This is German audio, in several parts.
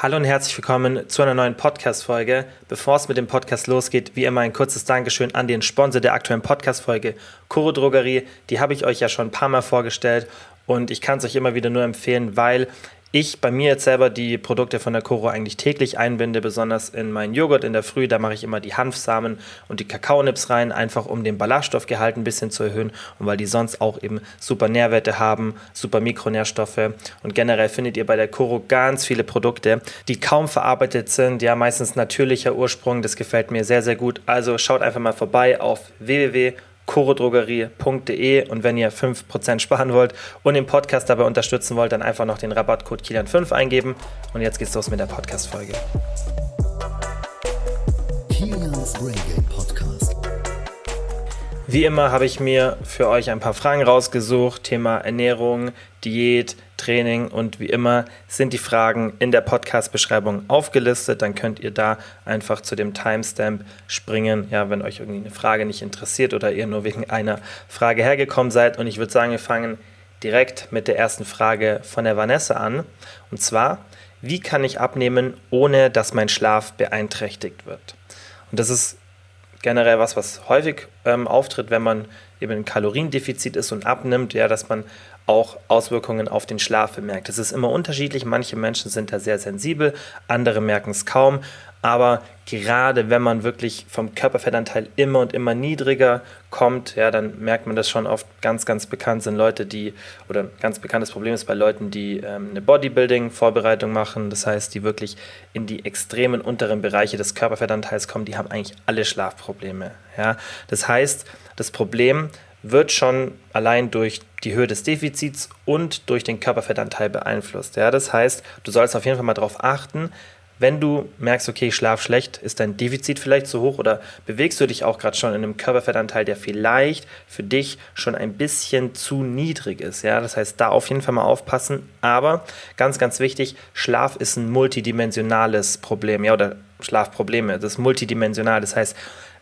Hallo und herzlich willkommen zu einer neuen Podcast-Folge. Bevor es mit dem Podcast losgeht, wie immer ein kurzes Dankeschön an den Sponsor der aktuellen Podcast-Folge, Koro Drogerie. Die habe ich euch ja schon ein paar Mal vorgestellt und ich kann es euch immer wieder nur empfehlen, weil ich bei mir jetzt selber die Produkte von der Koro eigentlich täglich einbinde, besonders in meinen Joghurt in der Früh. Da mache ich immer die Hanfsamen und die Kakaonips rein, einfach um den Ballaststoffgehalt ein bisschen zu erhöhen und weil die sonst auch eben super Nährwerte haben, super Mikronährstoffe. Und generell findet ihr bei der Koro ganz viele Produkte, die kaum verarbeitet sind, ja, meistens natürlicher Ursprung. Das gefällt mir sehr, sehr gut. Also schaut einfach mal vorbei auf www chorodrogerie.de und wenn ihr 5% sparen wollt und den Podcast dabei unterstützen wollt, dann einfach noch den Rabattcode Kilian5 eingeben und jetzt geht's los mit der Podcast-Folge. Kilians Brain Game Podcast. Wie immer habe ich mir für euch ein paar Fragen rausgesucht, Thema Ernährung, Diät, Training und wie immer sind die Fragen in der Podcast-Beschreibung aufgelistet. Dann könnt ihr da einfach zu dem Timestamp springen, ja, wenn euch irgendwie eine Frage nicht interessiert oder ihr nur wegen einer Frage hergekommen seid. Und ich würde sagen, wir fangen direkt mit der ersten Frage von der Vanessa an. Und zwar, wie kann ich abnehmen, ohne dass mein Schlaf beeinträchtigt wird? Und das ist generell was, was häufig ähm, auftritt, wenn man eben ein Kaloriendefizit ist und abnimmt, ja, dass man auch Auswirkungen auf den Schlaf bemerkt. Es ist immer unterschiedlich. Manche Menschen sind da sehr sensibel, andere merken es kaum. Aber gerade wenn man wirklich vom Körperfettanteil immer und immer niedriger kommt, ja, dann merkt man das schon oft. Ganz, ganz bekannt sind Leute, die, oder ein ganz bekanntes Problem ist bei Leuten, die ähm, eine Bodybuilding-Vorbereitung machen. Das heißt, die wirklich in die extremen unteren Bereiche des Körperfettanteils kommen, die haben eigentlich alle Schlafprobleme. Ja. Das heißt, das Problem wird schon allein durch die Höhe des Defizits und durch den Körperfettanteil beeinflusst. Ja, das heißt, du sollst auf jeden Fall mal darauf achten, wenn du merkst, okay, ich schlaf schlecht, ist dein Defizit vielleicht zu hoch oder bewegst du dich auch gerade schon in einem Körperfettanteil, der vielleicht für dich schon ein bisschen zu niedrig ist. Ja, das heißt, da auf jeden Fall mal aufpassen. Aber ganz, ganz wichtig, Schlaf ist ein multidimensionales Problem, ja, oder Schlafprobleme. Das ist multidimensional. Das heißt,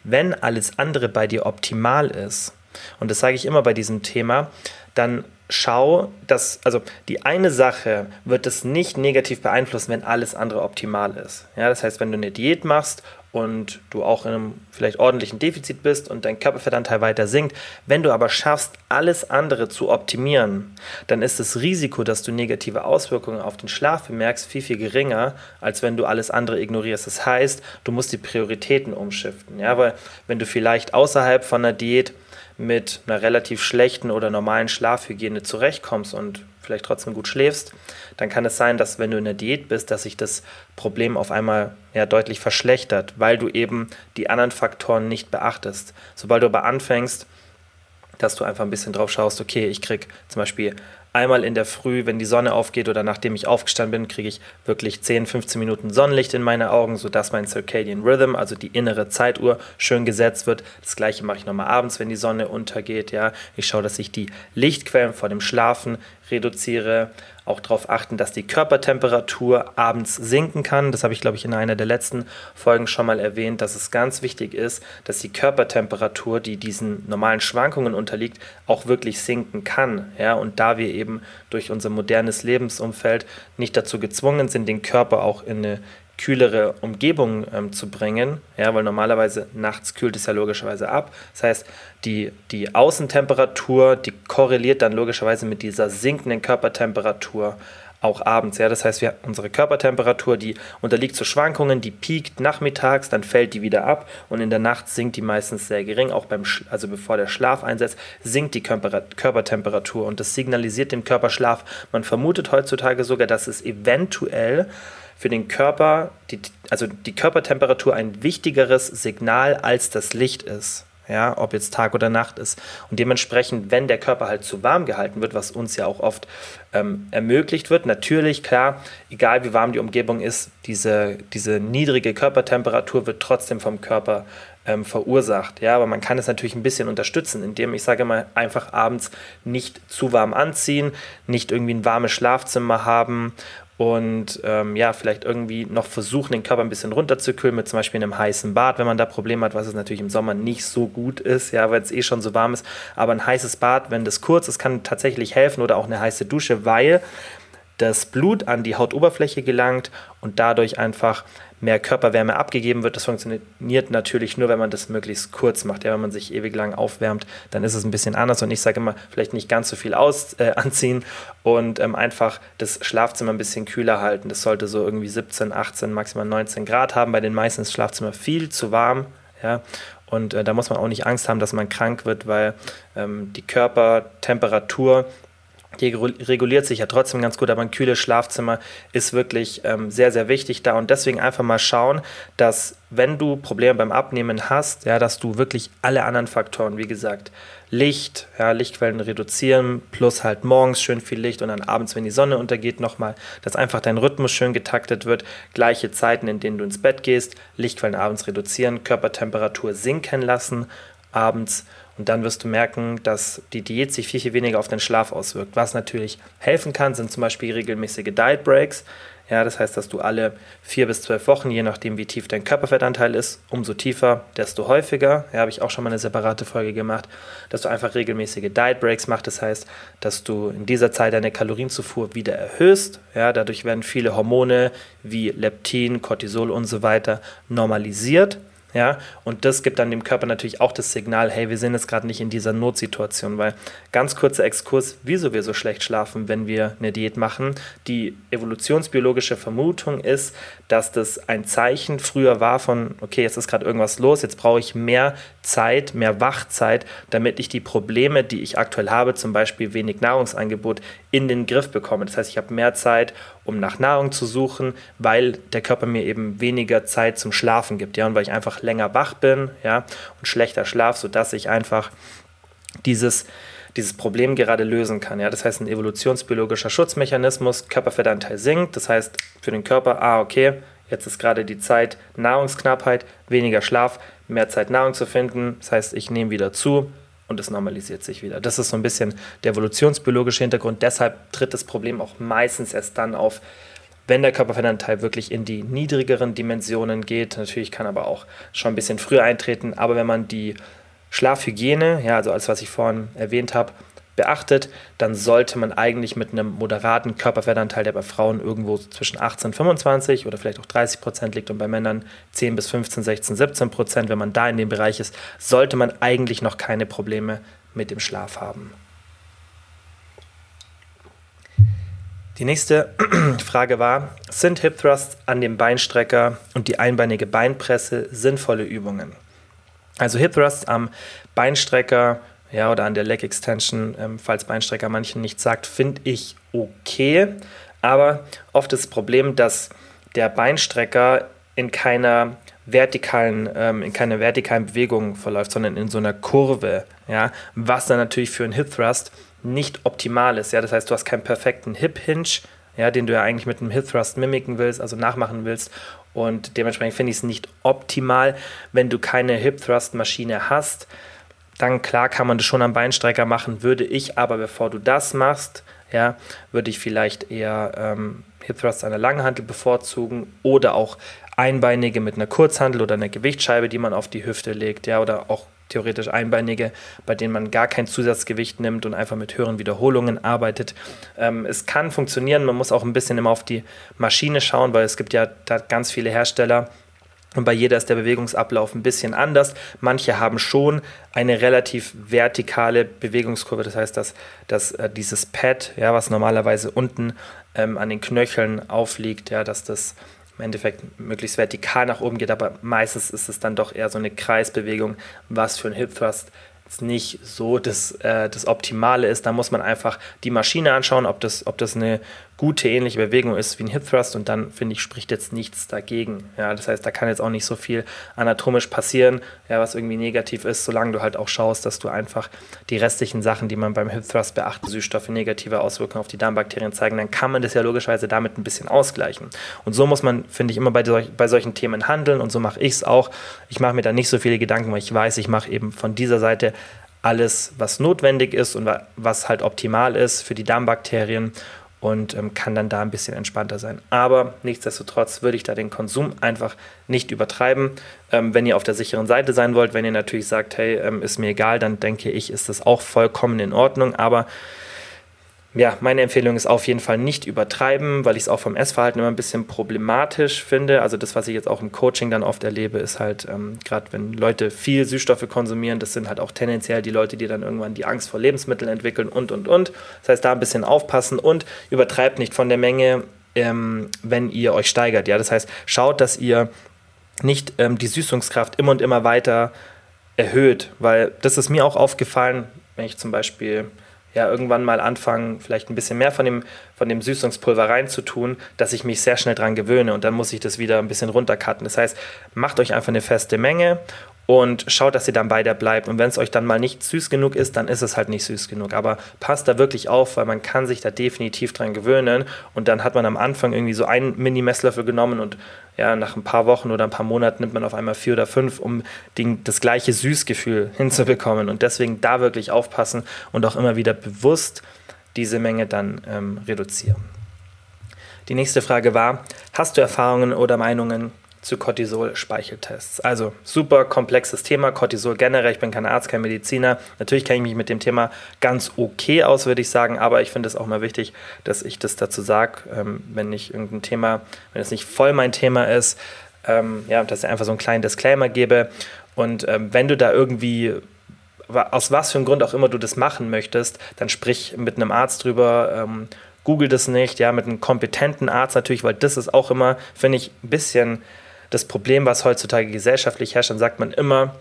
wenn alles andere bei dir optimal ist, und das sage ich immer bei diesem Thema, dann schau, dass, also die eine Sache wird es nicht negativ beeinflussen, wenn alles andere optimal ist. Ja, das heißt, wenn du eine Diät machst und du auch in einem vielleicht ordentlichen Defizit bist und dein Körperfettanteil weiter sinkt, wenn du aber schaffst, alles andere zu optimieren, dann ist das Risiko, dass du negative Auswirkungen auf den Schlaf bemerkst, viel, viel geringer, als wenn du alles andere ignorierst. Das heißt, du musst die Prioritäten umschiften. Ja, weil wenn du vielleicht außerhalb von einer Diät mit einer relativ schlechten oder normalen Schlafhygiene zurechtkommst und vielleicht trotzdem gut schläfst, dann kann es sein, dass wenn du in der Diät bist, dass sich das Problem auf einmal ja, deutlich verschlechtert, weil du eben die anderen Faktoren nicht beachtest. Sobald du aber anfängst, dass du einfach ein bisschen drauf schaust, okay, ich krieg zum Beispiel einmal in der Früh, wenn die Sonne aufgeht oder nachdem ich aufgestanden bin, kriege ich wirklich 10, 15 Minuten Sonnenlicht in meine Augen, sodass mein Circadian Rhythm, also die innere Zeituhr, schön gesetzt wird. Das gleiche mache ich nochmal abends, wenn die Sonne untergeht. Ja. Ich schaue, dass ich die Lichtquellen vor dem Schlafen reduziere. Auch darauf achten, dass die Körpertemperatur abends sinken kann. Das habe ich, glaube ich, in einer der letzten Folgen schon mal erwähnt, dass es ganz wichtig ist, dass die Körpertemperatur, die diesen normalen Schwankungen unterliegt, auch wirklich sinken kann. Ja? Und da wir eben durch unser modernes Lebensumfeld nicht dazu gezwungen sind, den Körper auch in eine kühlere Umgebung ähm, zu bringen, ja, weil normalerweise nachts kühlt es ja logischerweise ab. Das heißt, die, die Außentemperatur, die korreliert dann logischerweise mit dieser sinkenden Körpertemperatur auch abends. Ja, das heißt, wir, unsere Körpertemperatur, die unterliegt zu Schwankungen, die piekt nachmittags, dann fällt die wieder ab und in der Nacht sinkt die meistens sehr gering. Auch beim, also bevor der Schlaf einsetzt, sinkt die Körper, Körpertemperatur und das signalisiert dem Körperschlaf. Man vermutet heutzutage sogar, dass es eventuell für den Körper, die, also die Körpertemperatur ein wichtigeres Signal als das Licht ist. Ja, ob jetzt Tag oder Nacht ist. Und dementsprechend, wenn der Körper halt zu warm gehalten wird, was uns ja auch oft ähm, ermöglicht wird, natürlich, klar, egal wie warm die Umgebung ist, diese, diese niedrige Körpertemperatur wird trotzdem vom Körper ähm, verursacht. Ja, aber man kann es natürlich ein bisschen unterstützen, indem ich sage mal einfach abends nicht zu warm anziehen, nicht irgendwie ein warmes Schlafzimmer haben und ähm, ja, vielleicht irgendwie noch versuchen, den Körper ein bisschen runterzukühlen mit zum Beispiel einem heißen Bad, wenn man da Probleme hat, was es natürlich im Sommer nicht so gut ist, ja, weil es eh schon so warm ist. Aber ein heißes Bad, wenn das kurz ist, kann tatsächlich helfen oder auch eine heiße Dusche, weil das Blut an die Hautoberfläche gelangt und dadurch einfach mehr Körperwärme abgegeben wird. Das funktioniert natürlich nur, wenn man das möglichst kurz macht. Ja, wenn man sich ewig lang aufwärmt, dann ist es ein bisschen anders. Und ich sage immer, vielleicht nicht ganz so viel aus, äh, anziehen und ähm, einfach das Schlafzimmer ein bisschen kühler halten. Das sollte so irgendwie 17, 18, maximal 19 Grad haben. Bei den meisten ist das Schlafzimmer viel zu warm. Ja, und äh, da muss man auch nicht Angst haben, dass man krank wird, weil ähm, die Körpertemperatur die reguliert sich ja trotzdem ganz gut, aber ein kühles Schlafzimmer ist wirklich ähm, sehr, sehr wichtig da. Und deswegen einfach mal schauen, dass wenn du Probleme beim Abnehmen hast, ja, dass du wirklich alle anderen Faktoren, wie gesagt, Licht, ja, Lichtquellen reduzieren, plus halt morgens schön viel Licht und dann abends, wenn die Sonne untergeht, nochmal, dass einfach dein Rhythmus schön getaktet wird, gleiche Zeiten, in denen du ins Bett gehst, Lichtquellen abends reduzieren, Körpertemperatur sinken lassen abends und dann wirst du merken, dass die Diät sich viel, viel weniger auf den Schlaf auswirkt. Was natürlich helfen kann, sind zum Beispiel regelmäßige Diet Breaks. Ja, das heißt, dass du alle vier bis zwölf Wochen, je nachdem wie tief dein Körperfettanteil ist, umso tiefer, desto häufiger. Ja, habe ich auch schon mal eine separate Folge gemacht, dass du einfach regelmäßige Diet Breaks machst. Das heißt, dass du in dieser Zeit deine Kalorienzufuhr wieder erhöhst. Ja, dadurch werden viele Hormone wie Leptin, Cortisol und so weiter normalisiert. Ja, und das gibt dann dem Körper natürlich auch das Signal, hey, wir sind jetzt gerade nicht in dieser Notsituation, weil ganz kurzer Exkurs, wieso wir so schlecht schlafen, wenn wir eine Diät machen. Die evolutionsbiologische Vermutung ist, dass das ein Zeichen früher war von, okay, jetzt ist gerade irgendwas los, jetzt brauche ich mehr Zeit, mehr Wachzeit, damit ich die Probleme, die ich aktuell habe, zum Beispiel wenig Nahrungsangebot, in den Griff bekomme. Das heißt, ich habe mehr Zeit, um nach Nahrung zu suchen, weil der Körper mir eben weniger Zeit zum Schlafen gibt, ja, und weil ich einfach länger wach bin, ja, und schlechter schlaf, sodass ich einfach dieses dieses Problem gerade lösen kann. Ja? Das heißt, ein evolutionsbiologischer Schutzmechanismus, Körperfettanteil sinkt, das heißt für den Körper, ah, okay, jetzt ist gerade die Zeit Nahrungsknappheit, weniger Schlaf, mehr Zeit Nahrung zu finden, das heißt, ich nehme wieder zu, und es normalisiert sich wieder. Das ist so ein bisschen der evolutionsbiologische Hintergrund. Deshalb tritt das Problem auch meistens erst dann auf, wenn der Körperfettanteil wirklich in die niedrigeren Dimensionen geht. Natürlich kann aber auch schon ein bisschen früher eintreten, aber wenn man die Schlafhygiene, ja, also alles, was ich vorhin erwähnt habe, beachtet, dann sollte man eigentlich mit einem moderaten Körperfettanteil, der bei Frauen irgendwo zwischen 18 und 25 oder vielleicht auch 30 Prozent liegt und bei Männern 10 bis 15, 16, 17 Prozent, wenn man da in dem Bereich ist, sollte man eigentlich noch keine Probleme mit dem Schlaf haben. Die nächste Frage war, sind Hip Thrusts an dem Beinstrecker und die einbeinige Beinpresse sinnvolle Übungen? Also Hip Thrusts am Beinstrecker ja, oder an der Leg Extension, ähm, falls Beinstrecker manchen nicht sagt, finde ich okay. Aber oft ist das Problem, dass der Beinstrecker in keiner vertikalen, ähm, in keiner vertikalen Bewegung verläuft, sondern in so einer Kurve, ja, was dann natürlich für einen Hip Thrust nicht optimal ist. Ja, das heißt, du hast keinen perfekten Hip Hinge, ja, den du ja eigentlich mit einem Hip Thrust mimiken willst, also nachmachen willst. Und dementsprechend finde ich es nicht optimal, wenn du keine Hip Thrust Maschine hast dann klar kann man das schon am Beinstrecker machen, würde ich aber, bevor du das machst, ja, würde ich vielleicht eher ähm, Hip Thrust an der Langhantel bevorzugen oder auch Einbeinige mit einer Kurzhantel oder einer Gewichtsscheibe, die man auf die Hüfte legt, ja, oder auch theoretisch Einbeinige, bei denen man gar kein Zusatzgewicht nimmt und einfach mit höheren Wiederholungen arbeitet. Ähm, es kann funktionieren, man muss auch ein bisschen immer auf die Maschine schauen, weil es gibt ja da ganz viele Hersteller, und bei jeder ist der Bewegungsablauf ein bisschen anders. Manche haben schon eine relativ vertikale Bewegungskurve. Das heißt, dass, dass äh, dieses Pad, ja, was normalerweise unten ähm, an den Knöcheln aufliegt, ja, dass das im Endeffekt möglichst vertikal nach oben geht. Aber meistens ist es dann doch eher so eine Kreisbewegung, was für ein Hip Thrust nicht so das, äh, das Optimale ist. Da muss man einfach die Maschine anschauen, ob das, ob das eine gute ähnliche Bewegung ist wie ein Hip Thrust und dann finde ich spricht jetzt nichts dagegen. Ja, das heißt, da kann jetzt auch nicht so viel anatomisch passieren, ja, was irgendwie negativ ist, solange du halt auch schaust, dass du einfach die restlichen Sachen, die man beim Hip Thrust beachtet, Süßstoffe negative Auswirkungen auf die Darmbakterien zeigen, dann kann man das ja logischerweise damit ein bisschen ausgleichen. Und so muss man, finde ich, immer bei, solch, bei solchen Themen handeln und so mache ich es auch. Ich mache mir da nicht so viele Gedanken, weil ich weiß, ich mache eben von dieser Seite alles, was notwendig ist und was halt optimal ist für die Darmbakterien und ähm, kann dann da ein bisschen entspannter sein. Aber nichtsdestotrotz würde ich da den Konsum einfach nicht übertreiben. Ähm, wenn ihr auf der sicheren Seite sein wollt, wenn ihr natürlich sagt, hey, ähm, ist mir egal, dann denke ich, ist das auch vollkommen in Ordnung. Aber ja, meine Empfehlung ist auf jeden Fall nicht übertreiben, weil ich es auch vom Essverhalten immer ein bisschen problematisch finde. Also das, was ich jetzt auch im Coaching dann oft erlebe, ist halt, ähm, gerade wenn Leute viel Süßstoffe konsumieren, das sind halt auch tendenziell die Leute, die dann irgendwann die Angst vor Lebensmitteln entwickeln und, und, und. Das heißt, da ein bisschen aufpassen und übertreibt nicht von der Menge, ähm, wenn ihr euch steigert. Ja, das heißt, schaut, dass ihr nicht ähm, die Süßungskraft immer und immer weiter erhöht, weil das ist mir auch aufgefallen, wenn ich zum Beispiel ja irgendwann mal anfangen, vielleicht ein bisschen mehr von dem, von dem Süßungspulver reinzutun, dass ich mich sehr schnell dran gewöhne und dann muss ich das wieder ein bisschen runtercutten. Das heißt, macht euch einfach eine feste Menge und schaut, dass ihr dann bei der bleibt. Und wenn es euch dann mal nicht süß genug ist, dann ist es halt nicht süß genug. Aber passt da wirklich auf, weil man kann sich da definitiv dran gewöhnen. Und dann hat man am Anfang irgendwie so einen Mini-Messlöffel genommen und ja, nach ein paar Wochen oder ein paar Monaten nimmt man auf einmal vier oder fünf, um den, das gleiche Süßgefühl hinzubekommen. Und deswegen da wirklich aufpassen und auch immer wieder bewusst diese Menge dann ähm, reduzieren. Die nächste Frage war, hast du Erfahrungen oder Meinungen zu Cortisol-Speicheltests. Also super komplexes Thema, Cortisol generell. Ich bin kein Arzt, kein Mediziner. Natürlich kenne ich mich mit dem Thema ganz okay aus, würde ich sagen, aber ich finde es auch mal wichtig, dass ich das dazu sage, ähm, wenn nicht irgendein Thema, wenn es nicht voll mein Thema ist, ähm, ja, dass ich einfach so einen kleinen Disclaimer gebe. Und ähm, wenn du da irgendwie aus was für einem Grund auch immer du das machen möchtest, dann sprich mit einem Arzt drüber. Ähm, Google das nicht, ja, mit einem kompetenten Arzt natürlich, weil das ist auch immer, finde ich, ein bisschen das Problem, was heutzutage gesellschaftlich herrscht, dann sagt man immer,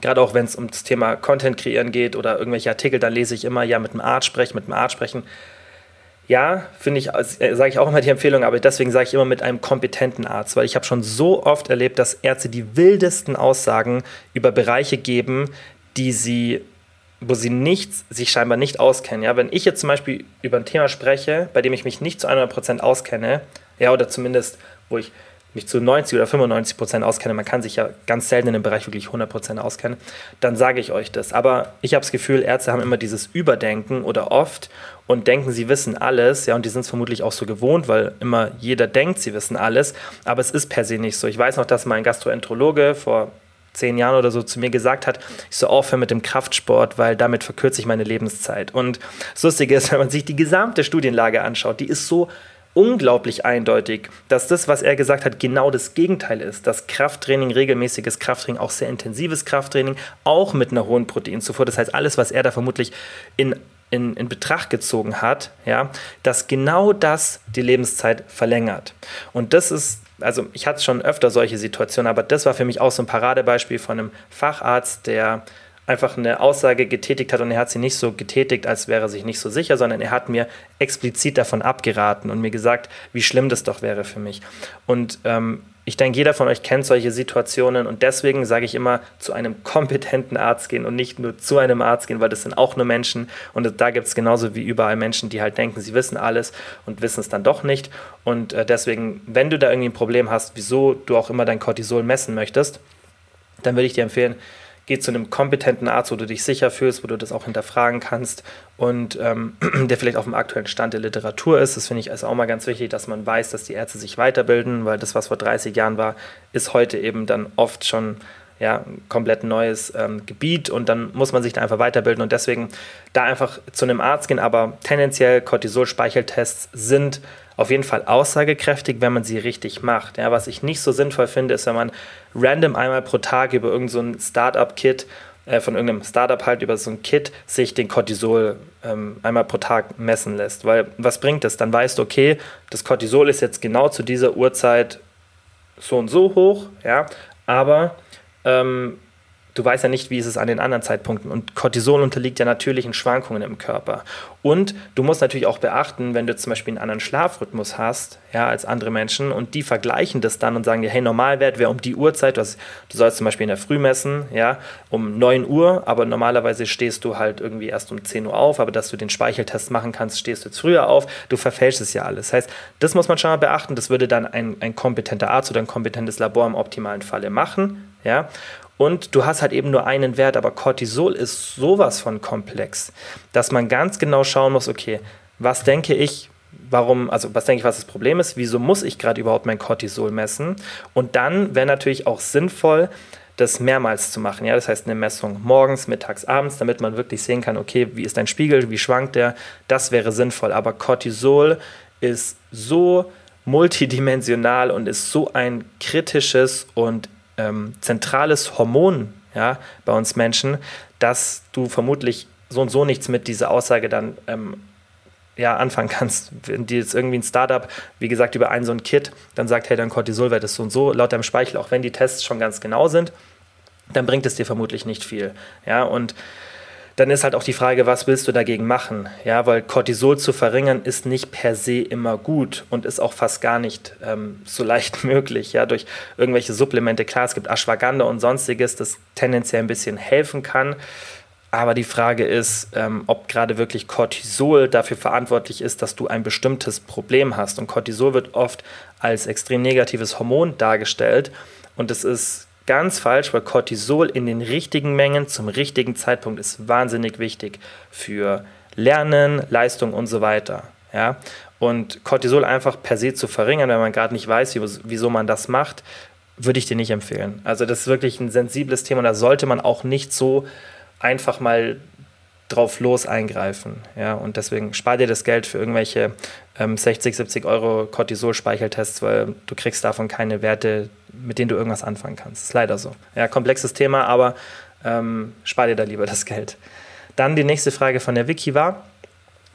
gerade auch wenn es um das Thema Content kreieren geht oder irgendwelche Artikel, dann lese ich immer, ja, mit dem Arzt sprechen, mit dem Arzt sprechen. Ja, finde ich, äh, sage ich auch immer die Empfehlung, aber deswegen sage ich immer mit einem kompetenten Arzt, weil ich habe schon so oft erlebt, dass Ärzte die wildesten Aussagen über Bereiche geben, die sie, wo sie nichts, sich scheinbar nicht auskennen. Ja, wenn ich jetzt zum Beispiel über ein Thema spreche, bei dem ich mich nicht zu 100% auskenne, ja, oder zumindest, wo ich mich zu 90 oder 95 Prozent auskenne, man kann sich ja ganz selten in dem Bereich wirklich 100 Prozent auskennen, dann sage ich euch das. Aber ich habe das Gefühl, Ärzte haben immer dieses Überdenken oder oft und denken, sie wissen alles. Ja, und die sind es vermutlich auch so gewohnt, weil immer jeder denkt, sie wissen alles. Aber es ist per se nicht so. Ich weiß noch, dass mein Gastroenterologe vor zehn Jahren oder so zu mir gesagt hat, ich soll aufhören mit dem Kraftsport, weil damit verkürze ich meine Lebenszeit. Und das Lustige ist, wenn man sich die gesamte Studienlage anschaut, die ist so unglaublich eindeutig, dass das, was er gesagt hat, genau das Gegenteil ist. Dass Krafttraining, regelmäßiges Krafttraining, auch sehr intensives Krafttraining, auch mit einer hohen Proteinzufuhr, das heißt alles, was er da vermutlich in in, in, Betracht gezogen hat, ja, dass genau das die Lebenszeit verlängert. Und das ist, also ich hatte schon öfter solche Situationen, aber das war für mich auch so ein Paradebeispiel von einem Facharzt, der einfach eine Aussage getätigt hat und er hat sie nicht so getätigt, als wäre er sich nicht so sicher, sondern er hat mir explizit davon abgeraten und mir gesagt, wie schlimm das doch wäre für mich. Und ähm, ich denke, jeder von euch kennt solche Situationen und deswegen sage ich immer, zu einem kompetenten Arzt gehen und nicht nur zu einem Arzt gehen, weil das sind auch nur Menschen und da gibt es genauso wie überall Menschen, die halt denken, sie wissen alles und wissen es dann doch nicht. Und äh, deswegen, wenn du da irgendwie ein Problem hast, wieso du auch immer dein Cortisol messen möchtest, dann würde ich dir empfehlen, geh zu einem kompetenten Arzt, wo du dich sicher fühlst, wo du das auch hinterfragen kannst und ähm, der vielleicht auf dem aktuellen Stand der Literatur ist. Das finde ich also auch mal ganz wichtig, dass man weiß, dass die Ärzte sich weiterbilden, weil das, was vor 30 Jahren war, ist heute eben dann oft schon ja, ein komplett neues ähm, Gebiet und dann muss man sich da einfach weiterbilden und deswegen da einfach zu einem Arzt gehen, aber tendenziell Cortisol-Speicheltests sind auf jeden Fall aussagekräftig, wenn man sie richtig macht. Ja, was ich nicht so sinnvoll finde, ist, wenn man random einmal pro Tag über irgendein so Startup-Kit äh, von irgendeinem Startup halt über so ein Kit sich den Cortisol ähm, einmal pro Tag messen lässt. Weil was bringt das? Dann weißt du, okay, das Cortisol ist jetzt genau zu dieser Uhrzeit so und so hoch, ja, aber ähm, du weißt ja nicht, wie ist es an den anderen Zeitpunkten. Und Cortisol unterliegt ja natürlichen Schwankungen im Körper. Und du musst natürlich auch beachten, wenn du zum Beispiel einen anderen Schlafrhythmus hast, ja, als andere Menschen, und die vergleichen das dann und sagen dir, hey, Normalwert wäre um die Uhrzeit, du, hast, du sollst zum Beispiel in der Früh messen, ja, um 9 Uhr, aber normalerweise stehst du halt irgendwie erst um 10 Uhr auf, aber dass du den Speicheltest machen kannst, stehst du jetzt früher auf, du verfälschst es ja alles. Das heißt, das muss man schon mal beachten, das würde dann ein, ein kompetenter Arzt oder ein kompetentes Labor im optimalen Falle machen, ja, und du hast halt eben nur einen Wert, aber Cortisol ist sowas von komplex, dass man ganz genau schauen muss, okay, was denke ich, warum, also was denke ich, was das Problem ist, wieso muss ich gerade überhaupt mein Cortisol messen? Und dann wäre natürlich auch sinnvoll, das mehrmals zu machen. Ja, das heißt eine Messung morgens, mittags, abends, damit man wirklich sehen kann, okay, wie ist dein Spiegel, wie schwankt der. Das wäre sinnvoll. Aber Cortisol ist so multidimensional und ist so ein kritisches und ähm, zentrales Hormon ja, bei uns Menschen, dass du vermutlich so und so nichts mit dieser Aussage dann ähm, ja, anfangen kannst. Wenn dir jetzt irgendwie ein Startup, wie gesagt, über einen so ein Kit dann sagt, hey, dein Cortisolwert ist so und so, laut deinem Speichel, auch wenn die Tests schon ganz genau sind, dann bringt es dir vermutlich nicht viel. Ja, und dann ist halt auch die Frage, was willst du dagegen machen? Ja, weil Cortisol zu verringern ist nicht per se immer gut und ist auch fast gar nicht ähm, so leicht möglich. Ja, durch irgendwelche Supplemente. Klar, es gibt Ashwagandha und sonstiges, das tendenziell ein bisschen helfen kann. Aber die Frage ist, ähm, ob gerade wirklich Cortisol dafür verantwortlich ist, dass du ein bestimmtes Problem hast. Und Cortisol wird oft als extrem negatives Hormon dargestellt. Und es ist ganz falsch, weil Cortisol in den richtigen Mengen zum richtigen Zeitpunkt ist wahnsinnig wichtig für Lernen, Leistung und so weiter. Ja? Und Cortisol einfach per se zu verringern, wenn man gerade nicht weiß, wieso man das macht, würde ich dir nicht empfehlen. Also das ist wirklich ein sensibles Thema und da sollte man auch nicht so einfach mal drauf los eingreifen. Ja? Und deswegen spar dir das Geld für irgendwelche ähm, 60, 70 Euro Cortisol-Speicheltests, weil du kriegst davon keine Werte, mit denen du irgendwas anfangen kannst. Ist leider so. Ja, komplexes Thema, aber ähm, spar dir da lieber das Geld. Dann die nächste Frage von der Wiki war,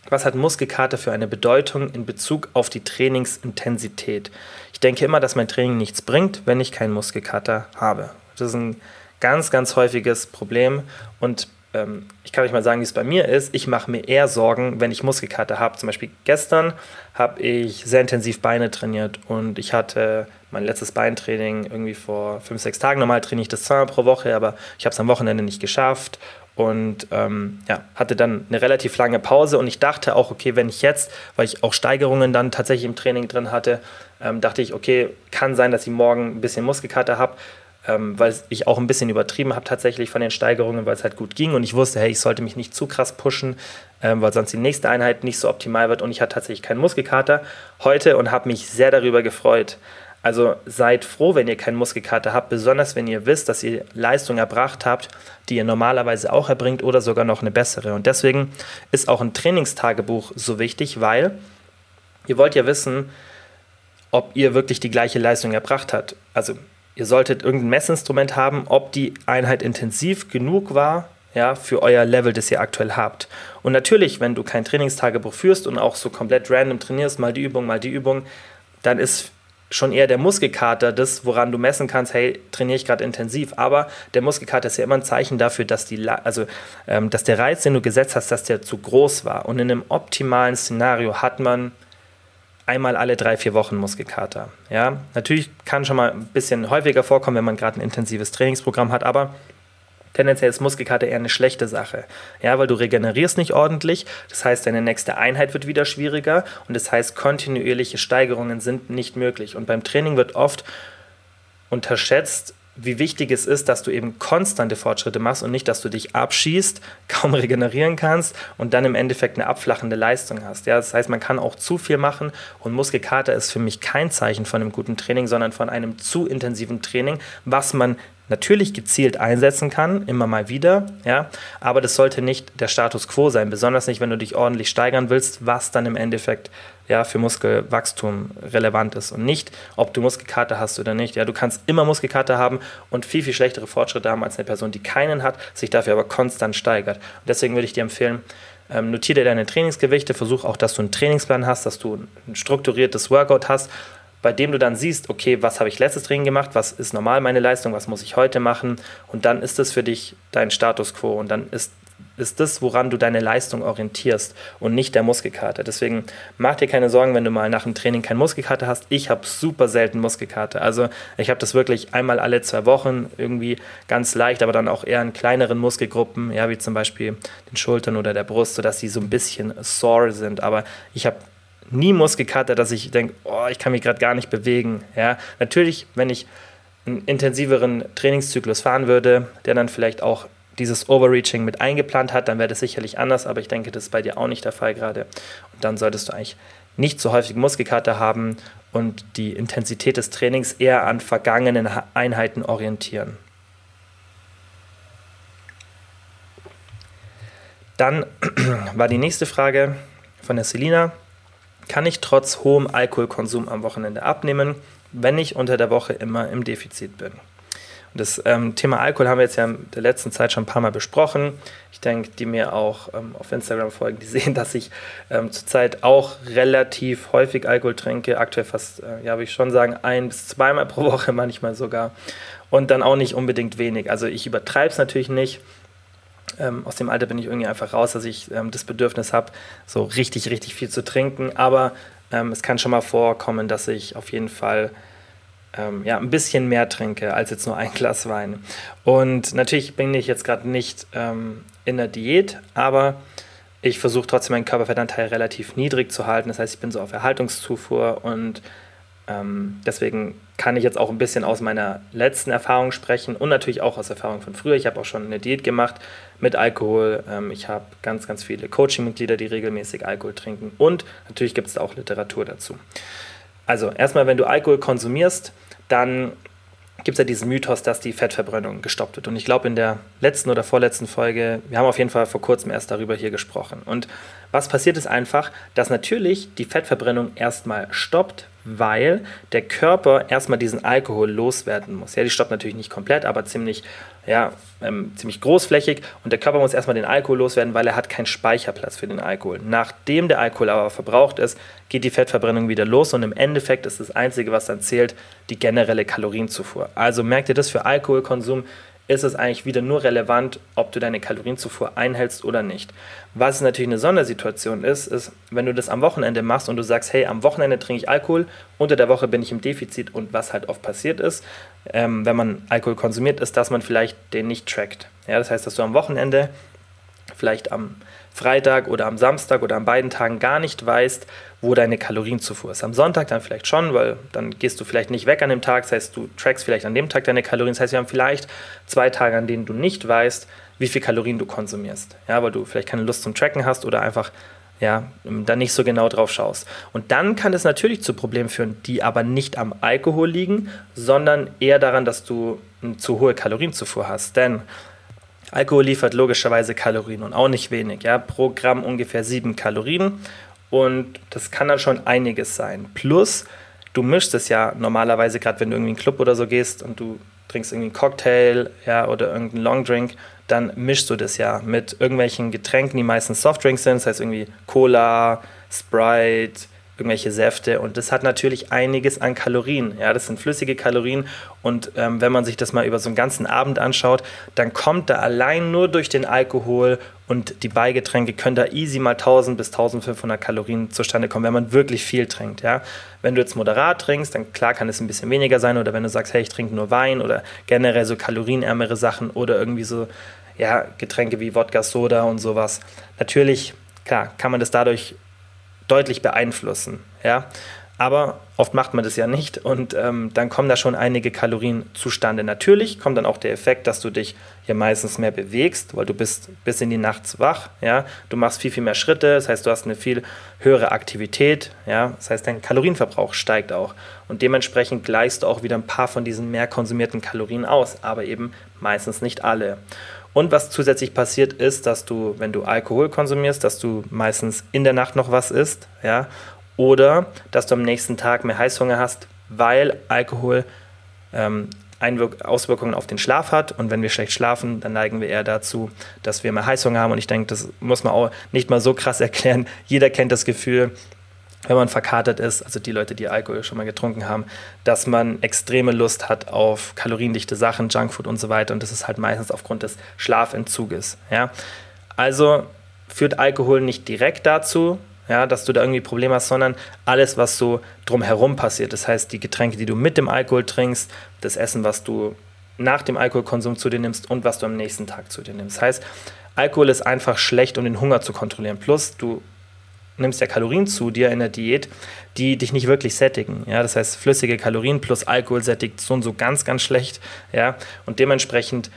was hat Muskelkater für eine Bedeutung in Bezug auf die Trainingsintensität? Ich denke immer, dass mein Training nichts bringt, wenn ich keinen Muskelkater habe. Das ist ein ganz, ganz häufiges Problem. Und ähm, ich kann euch mal sagen, wie es bei mir ist. Ich mache mir eher Sorgen, wenn ich Muskelkater habe. Zum Beispiel gestern habe ich sehr intensiv Beine trainiert und ich hatte mein letztes Beintraining irgendwie vor fünf, sechs Tagen. Normal trainiere ich das zweimal pro Woche, aber ich habe es am Wochenende nicht geschafft und ähm, ja, hatte dann eine relativ lange Pause und ich dachte auch, okay, wenn ich jetzt, weil ich auch Steigerungen dann tatsächlich im Training drin hatte, ähm, dachte ich, okay, kann sein, dass ich morgen ein bisschen Muskelkater habe ähm, weil ich auch ein bisschen übertrieben habe tatsächlich von den Steigerungen, weil es halt gut ging und ich wusste, hey, ich sollte mich nicht zu krass pushen, ähm, weil sonst die nächste Einheit nicht so optimal wird und ich hatte tatsächlich keinen Muskelkater heute und habe mich sehr darüber gefreut. Also seid froh, wenn ihr keinen Muskelkater habt, besonders wenn ihr wisst, dass ihr Leistung erbracht habt, die ihr normalerweise auch erbringt oder sogar noch eine bessere. Und deswegen ist auch ein Trainingstagebuch so wichtig, weil ihr wollt ja wissen, ob ihr wirklich die gleiche Leistung erbracht habt. Also ihr solltet irgendein Messinstrument haben, ob die Einheit intensiv genug war, ja, für euer Level, das ihr aktuell habt. Und natürlich, wenn du kein Trainingstagebuch führst und auch so komplett random trainierst, mal die Übung, mal die Übung, dann ist schon eher der Muskelkater das, woran du messen kannst, hey, trainiere ich gerade intensiv. Aber der Muskelkater ist ja immer ein Zeichen dafür, dass, die, also, ähm, dass der Reiz, den du gesetzt hast, dass der zu groß war. Und in einem optimalen Szenario hat man einmal alle drei, vier Wochen Muskelkater. Ja, natürlich kann schon mal ein bisschen häufiger vorkommen, wenn man gerade ein intensives Trainingsprogramm hat, aber tendenziell ist Muskelkater eher eine schlechte Sache. Ja, weil du regenerierst nicht ordentlich. Das heißt, deine nächste Einheit wird wieder schwieriger und das heißt, kontinuierliche Steigerungen sind nicht möglich. Und beim Training wird oft unterschätzt, wie wichtig es ist, dass du eben konstante Fortschritte machst und nicht, dass du dich abschießt, kaum regenerieren kannst und dann im Endeffekt eine abflachende Leistung hast. Ja, das heißt, man kann auch zu viel machen und Muskelkater ist für mich kein Zeichen von einem guten Training, sondern von einem zu intensiven Training, was man natürlich gezielt einsetzen kann, immer mal wieder, ja, aber das sollte nicht der Status quo sein, besonders nicht, wenn du dich ordentlich steigern willst, was dann im Endeffekt ja, für Muskelwachstum relevant ist und nicht, ob du Muskelkater hast oder nicht. Ja, du kannst immer Muskelkater haben und viel, viel schlechtere Fortschritte haben als eine Person, die keinen hat, sich dafür aber konstant steigert. Und deswegen würde ich dir empfehlen, ähm, notiere deine Trainingsgewichte, versuch auch, dass du einen Trainingsplan hast, dass du ein strukturiertes Workout hast, bei dem du dann siehst, okay, was habe ich letztes Training gemacht, was ist normal meine Leistung, was muss ich heute machen und dann ist das für dich dein Status quo und dann ist ist das, woran du deine Leistung orientierst und nicht der Muskelkater. Deswegen mach dir keine Sorgen, wenn du mal nach dem Training keinen Muskelkater hast. Ich habe super selten Muskelkater. Also ich habe das wirklich einmal alle zwei Wochen irgendwie ganz leicht, aber dann auch eher in kleineren Muskelgruppen, ja, wie zum Beispiel den Schultern oder der Brust, sodass die so ein bisschen sore sind. Aber ich habe nie Muskelkater, dass ich denke, oh, ich kann mich gerade gar nicht bewegen. Ja, natürlich, wenn ich einen intensiveren Trainingszyklus fahren würde, der dann vielleicht auch dieses Overreaching mit eingeplant hat, dann wäre das sicherlich anders, aber ich denke, das ist bei dir auch nicht der Fall gerade. Und dann solltest du eigentlich nicht so häufig Muskelkater haben und die Intensität des Trainings eher an vergangenen Einheiten orientieren. Dann war die nächste Frage von der Selina. Kann ich trotz hohem Alkoholkonsum am Wochenende abnehmen, wenn ich unter der Woche immer im Defizit bin? Und das ähm, Thema Alkohol haben wir jetzt ja in der letzten Zeit schon ein paar Mal besprochen. Ich denke, die mir auch ähm, auf Instagram folgen, die sehen, dass ich ähm, zurzeit auch relativ häufig Alkohol trinke. Aktuell fast, äh, ja, würde ich schon sagen, ein bis zweimal pro Woche, manchmal sogar. Und dann auch nicht unbedingt wenig. Also ich übertreibe es natürlich nicht. Ähm, aus dem Alter bin ich irgendwie einfach raus, dass ich ähm, das Bedürfnis habe, so richtig, richtig viel zu trinken. Aber ähm, es kann schon mal vorkommen, dass ich auf jeden Fall ähm, ja, ein bisschen mehr trinke als jetzt nur ein Glas Wein. Und natürlich bin ich jetzt gerade nicht ähm, in der Diät, aber ich versuche trotzdem meinen Körperfettanteil relativ niedrig zu halten. Das heißt, ich bin so auf Erhaltungszufuhr und ähm, deswegen kann ich jetzt auch ein bisschen aus meiner letzten Erfahrung sprechen und natürlich auch aus Erfahrung von früher. Ich habe auch schon eine Diät gemacht mit Alkohol. Ähm, ich habe ganz, ganz viele Coaching-Mitglieder, die regelmäßig Alkohol trinken und natürlich gibt es auch Literatur dazu. Also erstmal, wenn du Alkohol konsumierst, dann gibt es ja diesen Mythos, dass die Fettverbrennung gestoppt wird. Und ich glaube, in der letzten oder vorletzten Folge, wir haben auf jeden Fall vor kurzem erst darüber hier gesprochen. Und was passiert ist einfach, dass natürlich die Fettverbrennung erstmal stoppt, weil der Körper erstmal diesen Alkohol loswerden muss. Ja, die stoppt natürlich nicht komplett, aber ziemlich, ja, ähm, ziemlich großflächig und der Körper muss erstmal den Alkohol loswerden, weil er hat keinen Speicherplatz für den Alkohol. Nachdem der Alkohol aber verbraucht ist, geht die Fettverbrennung wieder los und im Endeffekt ist das Einzige, was dann zählt, die generelle Kalorienzufuhr. Also merkt ihr das für Alkoholkonsum ist es eigentlich wieder nur relevant, ob du deine Kalorienzufuhr einhältst oder nicht. Was natürlich eine Sondersituation ist, ist, wenn du das am Wochenende machst und du sagst, hey, am Wochenende trinke ich Alkohol, unter der Woche bin ich im Defizit und was halt oft passiert ist, ähm, wenn man Alkohol konsumiert, ist, dass man vielleicht den nicht trackt. Ja, das heißt, dass du am Wochenende vielleicht am Freitag oder am Samstag oder an beiden Tagen gar nicht weißt, wo deine Kalorienzufuhr ist. Am Sonntag dann vielleicht schon, weil dann gehst du vielleicht nicht weg an dem Tag. Das heißt, du trackst vielleicht an dem Tag deine Kalorien. Das heißt, wir haben vielleicht zwei Tage, an denen du nicht weißt, wie viel Kalorien du konsumierst. Ja, weil du vielleicht keine Lust zum Tracken hast oder einfach ja, dann nicht so genau drauf schaust. Und dann kann es natürlich zu Problemen führen, die aber nicht am Alkohol liegen, sondern eher daran, dass du eine zu hohe Kalorienzufuhr hast. Denn Alkohol liefert logischerweise Kalorien und auch nicht wenig. Ja? Pro Gramm ungefähr sieben Kalorien und das kann dann schon einiges sein. Plus, du mischst es ja normalerweise, gerade wenn du irgendwie in einen Club oder so gehst und du trinkst irgendwie einen Cocktail ja, oder irgendeinen Longdrink, dann mischst du das ja mit irgendwelchen Getränken, die meistens Softdrinks sind, das heißt irgendwie Cola, Sprite, irgendwelche Säfte und das hat natürlich einiges an Kalorien. Ja, das sind flüssige Kalorien und ähm, wenn man sich das mal über so einen ganzen Abend anschaut, dann kommt da allein nur durch den Alkohol und die Beigetränke können da easy mal 1000 bis 1500 Kalorien zustande kommen, wenn man wirklich viel trinkt. Ja, wenn du jetzt moderat trinkst, dann klar kann es ein bisschen weniger sein oder wenn du sagst, hey, ich trinke nur Wein oder generell so kalorienärmere Sachen oder irgendwie so ja, Getränke wie Wodka, Soda und sowas. Natürlich, klar, kann man das dadurch deutlich beeinflussen. Ja? Aber oft macht man das ja nicht und ähm, dann kommen da schon einige Kalorien zustande. Natürlich kommt dann auch der Effekt, dass du dich ja meistens mehr bewegst, weil du bist bis in die Nacht wach. Ja? Du machst viel, viel mehr Schritte, das heißt, du hast eine viel höhere Aktivität. Ja? Das heißt, dein Kalorienverbrauch steigt auch. Und dementsprechend gleichst du auch wieder ein paar von diesen mehr konsumierten Kalorien aus, aber eben meistens nicht alle. Und was zusätzlich passiert ist, dass du, wenn du Alkohol konsumierst, dass du meistens in der Nacht noch was isst, ja, oder dass du am nächsten Tag mehr Heißhunger hast, weil Alkohol ähm, Einwirk Auswirkungen auf den Schlaf hat. Und wenn wir schlecht schlafen, dann neigen wir eher dazu, dass wir mehr Heißhunger haben. Und ich denke, das muss man auch nicht mal so krass erklären. Jeder kennt das Gefühl, wenn man verkatert ist, also die Leute, die Alkohol schon mal getrunken haben, dass man extreme Lust hat auf kaloriendichte Sachen, Junkfood und so weiter. Und das ist halt meistens aufgrund des Schlafentzuges. Ja? Also führt Alkohol nicht direkt dazu, ja, dass du da irgendwie Probleme hast, sondern alles, was so drumherum passiert. Das heißt, die Getränke, die du mit dem Alkohol trinkst, das Essen, was du nach dem Alkoholkonsum zu dir nimmst und was du am nächsten Tag zu dir nimmst. Das heißt, Alkohol ist einfach schlecht, um den Hunger zu kontrollieren. Plus, du nimmst ja Kalorien zu dir in der Diät, die dich nicht wirklich sättigen. Ja, das heißt, flüssige Kalorien plus Alkohol sättigt so und so ganz, ganz schlecht. Ja, und dementsprechend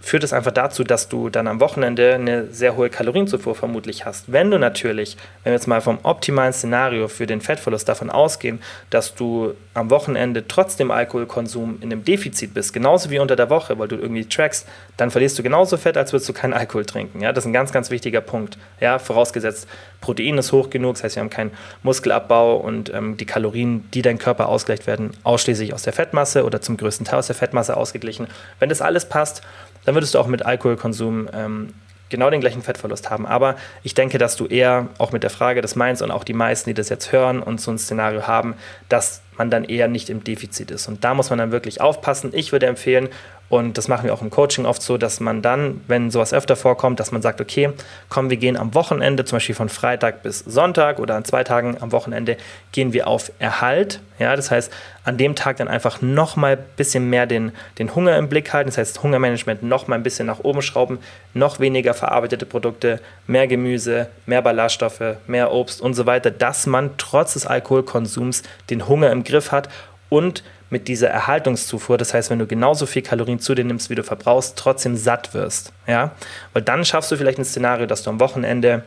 führt es einfach dazu, dass du dann am Wochenende eine sehr hohe Kalorienzufuhr vermutlich hast. Wenn du natürlich, wenn wir jetzt mal vom optimalen Szenario für den Fettverlust davon ausgehen, dass du am Wochenende trotz dem Alkoholkonsum in einem Defizit bist, genauso wie unter der Woche, weil du irgendwie trackst, dann verlierst du genauso Fett, als würdest du keinen Alkohol trinken. Ja, das ist ein ganz, ganz wichtiger Punkt. Ja, vorausgesetzt, Protein ist hoch genug, das heißt, wir haben keinen Muskelabbau und ähm, die Kalorien, die dein Körper ausgleicht, werden ausschließlich aus der Fettmasse oder zum größten Teil aus der Fettmasse ausgeglichen. Wenn das alles passt, dann würdest du auch mit Alkoholkonsum ähm, genau den gleichen Fettverlust haben. Aber ich denke, dass du eher auch mit der Frage des Mainz und auch die meisten, die das jetzt hören und so ein Szenario haben, dass man dann eher nicht im Defizit ist. Und da muss man dann wirklich aufpassen. Ich würde empfehlen, und das machen wir auch im Coaching oft so, dass man dann, wenn sowas öfter vorkommt, dass man sagt, okay, komm, wir gehen am Wochenende, zum Beispiel von Freitag bis Sonntag oder an zwei Tagen am Wochenende, gehen wir auf Erhalt. Ja, das heißt, an dem Tag dann einfach nochmal ein bisschen mehr den, den Hunger im Blick halten. Das heißt, Hungermanagement nochmal ein bisschen nach oben schrauben, noch weniger verarbeitete Produkte, mehr Gemüse, mehr Ballaststoffe, mehr Obst und so weiter, dass man trotz des Alkoholkonsums den Hunger im Griff hat und mit dieser Erhaltungszufuhr, das heißt, wenn du genauso viel Kalorien zu dir nimmst, wie du verbrauchst, trotzdem satt wirst. Ja? Weil dann schaffst du vielleicht ein Szenario, dass du am Wochenende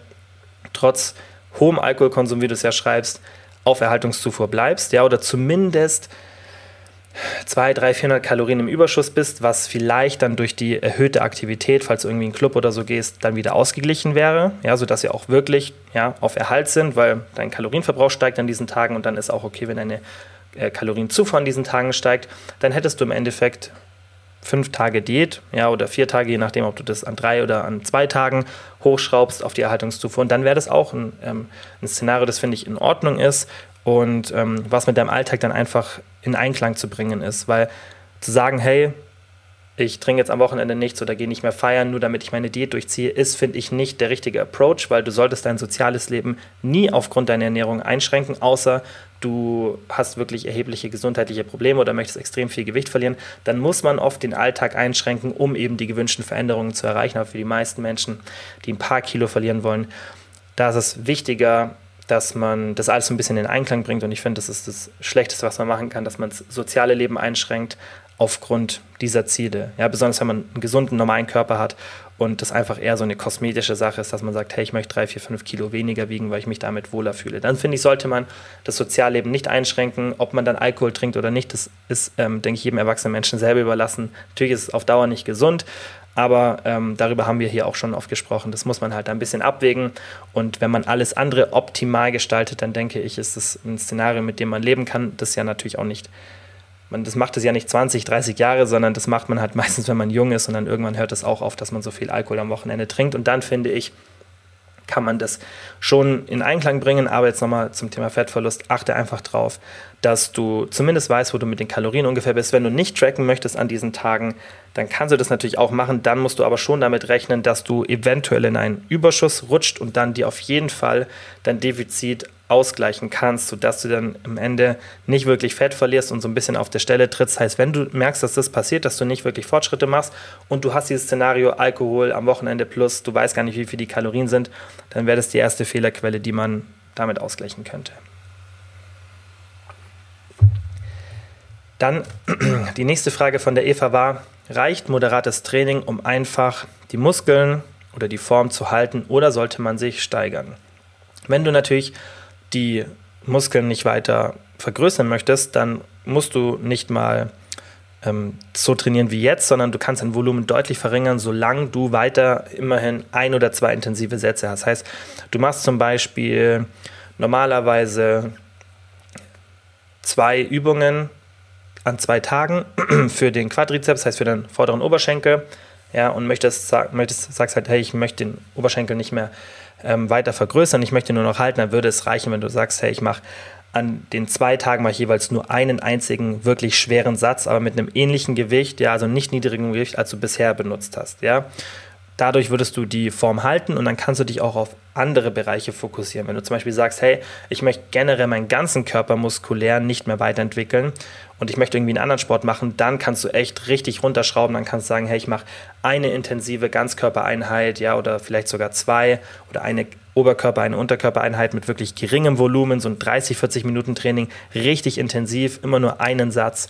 trotz hohem Alkoholkonsum, wie du es ja schreibst, auf Erhaltungszufuhr bleibst, ja, oder zumindest 200, 300, 400 Kalorien im Überschuss bist, was vielleicht dann durch die erhöhte Aktivität, falls du irgendwie in einen Club oder so gehst, dann wieder ausgeglichen wäre, ja, sodass sie auch wirklich ja, auf Erhalt sind, weil dein Kalorienverbrauch steigt an diesen Tagen und dann ist auch okay, wenn deine Kalorienzufuhr an diesen Tagen steigt, dann hättest du im Endeffekt fünf Tage Diät, ja, oder vier Tage, je nachdem, ob du das an drei oder an zwei Tagen hochschraubst auf die Erhaltungszufuhr. Und dann wäre das auch ein, ähm, ein Szenario, das finde ich in Ordnung ist und ähm, was mit deinem Alltag dann einfach in Einklang zu bringen ist. Weil zu sagen, hey, ich trinke jetzt am Wochenende nichts oder gehe nicht mehr feiern, nur damit ich meine Diät durchziehe, ist, finde ich, nicht der richtige Approach, weil du solltest dein soziales Leben nie aufgrund deiner Ernährung einschränken, außer du hast wirklich erhebliche gesundheitliche Probleme oder möchtest extrem viel Gewicht verlieren, dann muss man oft den Alltag einschränken, um eben die gewünschten Veränderungen zu erreichen. Aber für die meisten Menschen, die ein paar Kilo verlieren wollen, da ist es wichtiger, dass man das alles so ein bisschen in Einklang bringt. Und ich finde, das ist das Schlechteste, was man machen kann, dass man das soziale Leben einschränkt, aufgrund dieser Ziele. Ja, besonders wenn man einen gesunden, normalen Körper hat und das einfach eher so eine kosmetische Sache ist, dass man sagt, hey, ich möchte drei, vier, fünf Kilo weniger wiegen, weil ich mich damit wohler fühle. Dann finde ich, sollte man das Sozialleben nicht einschränken. Ob man dann Alkohol trinkt oder nicht, das ist, ähm, denke ich, jedem erwachsenen Menschen selber überlassen. Natürlich ist es auf Dauer nicht gesund, aber ähm, darüber haben wir hier auch schon oft gesprochen. Das muss man halt ein bisschen abwägen. Und wenn man alles andere optimal gestaltet, dann denke ich, ist es ein Szenario, mit dem man leben kann. Das ja natürlich auch nicht man, das macht es ja nicht 20, 30 Jahre, sondern das macht man halt meistens, wenn man jung ist und dann irgendwann hört es auch auf, dass man so viel Alkohol am Wochenende trinkt. Und dann finde ich, kann man das schon in Einklang bringen. Aber jetzt nochmal zum Thema Fettverlust. Achte einfach drauf, dass du zumindest weißt, wo du mit den Kalorien ungefähr bist. Wenn du nicht tracken möchtest an diesen Tagen, dann kannst du das natürlich auch machen. Dann musst du aber schon damit rechnen, dass du eventuell in einen Überschuss rutscht und dann dir auf jeden Fall dein Defizit ausgleichen kannst, sodass du dann am Ende nicht wirklich Fett verlierst und so ein bisschen auf der Stelle trittst. Heißt, wenn du merkst, dass das passiert, dass du nicht wirklich Fortschritte machst und du hast dieses Szenario Alkohol am Wochenende plus, du weißt gar nicht, wie viel die Kalorien sind, dann wäre das die erste Fehlerquelle, die man damit ausgleichen könnte. Dann die nächste Frage von der Eva war, reicht moderates Training, um einfach die Muskeln oder die Form zu halten oder sollte man sich steigern? Wenn du natürlich die Muskeln nicht weiter vergrößern möchtest, dann musst du nicht mal ähm, so trainieren wie jetzt, sondern du kannst dein Volumen deutlich verringern, solange du weiter immerhin ein oder zwei intensive Sätze hast. Das heißt, du machst zum Beispiel normalerweise zwei Übungen an zwei Tagen für den Quadrizeps, das heißt für den vorderen Oberschenkel, ja, und möchtest, möchtest sagst halt, hey, ich möchte den Oberschenkel nicht mehr ähm, weiter vergrößern, ich möchte nur noch halten, dann würde es reichen, wenn du sagst, hey, ich mache an den zwei Tagen mache ich jeweils nur einen einzigen wirklich schweren Satz, aber mit einem ähnlichen Gewicht, ja, also nicht niedrigem Gewicht, als du bisher benutzt hast, ja. Dadurch würdest du die Form halten und dann kannst du dich auch auf andere Bereiche fokussieren. Wenn du zum Beispiel sagst, hey, ich möchte generell meinen ganzen Körper muskulär nicht mehr weiterentwickeln und ich möchte irgendwie einen anderen Sport machen, dann kannst du echt richtig runterschrauben. Dann kannst du sagen, hey, ich mache eine intensive Ganzkörpereinheit, ja, oder vielleicht sogar zwei oder eine Oberkörper, eine Unterkörpereinheit mit wirklich geringem Volumen, so ein 30, 40 Minuten Training, richtig intensiv, immer nur einen Satz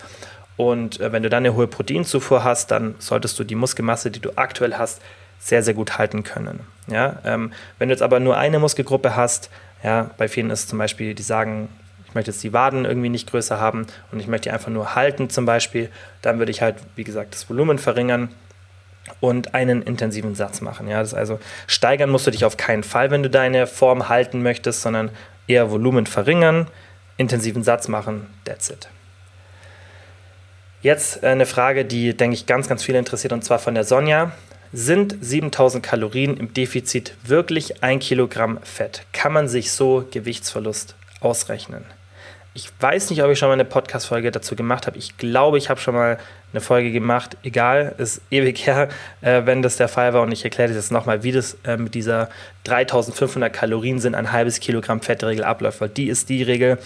Und äh, wenn du dann eine hohe Proteinzufuhr hast, dann solltest du die Muskelmasse, die du aktuell hast, sehr, sehr gut halten können. Ja? Ähm, wenn du jetzt aber nur eine Muskelgruppe hast, ja, bei vielen ist zum Beispiel, die sagen, ich möchte jetzt die Waden irgendwie nicht größer haben und ich möchte die einfach nur halten zum Beispiel, dann würde ich halt, wie gesagt, das Volumen verringern und einen intensiven Satz machen. Ja, das also steigern musst du dich auf keinen Fall, wenn du deine Form halten möchtest, sondern eher Volumen verringern, intensiven Satz machen, that's it. Jetzt äh, eine Frage, die, denke ich, ganz, ganz viele interessiert, und zwar von der Sonja. Sind 7000 Kalorien im Defizit wirklich ein Kilogramm Fett? Kann man sich so Gewichtsverlust ausrechnen? Ich weiß nicht, ob ich schon mal eine Podcast-Folge dazu gemacht habe. Ich glaube, ich habe schon mal eine Folge gemacht. Egal, ist ewig her, äh, wenn das der Fall war. Und ich erkläre jetzt nochmal, wie das äh, mit dieser 3500 Kalorien sind, ein halbes Kilogramm Fettregel abläuft. Weil die ist die Regel,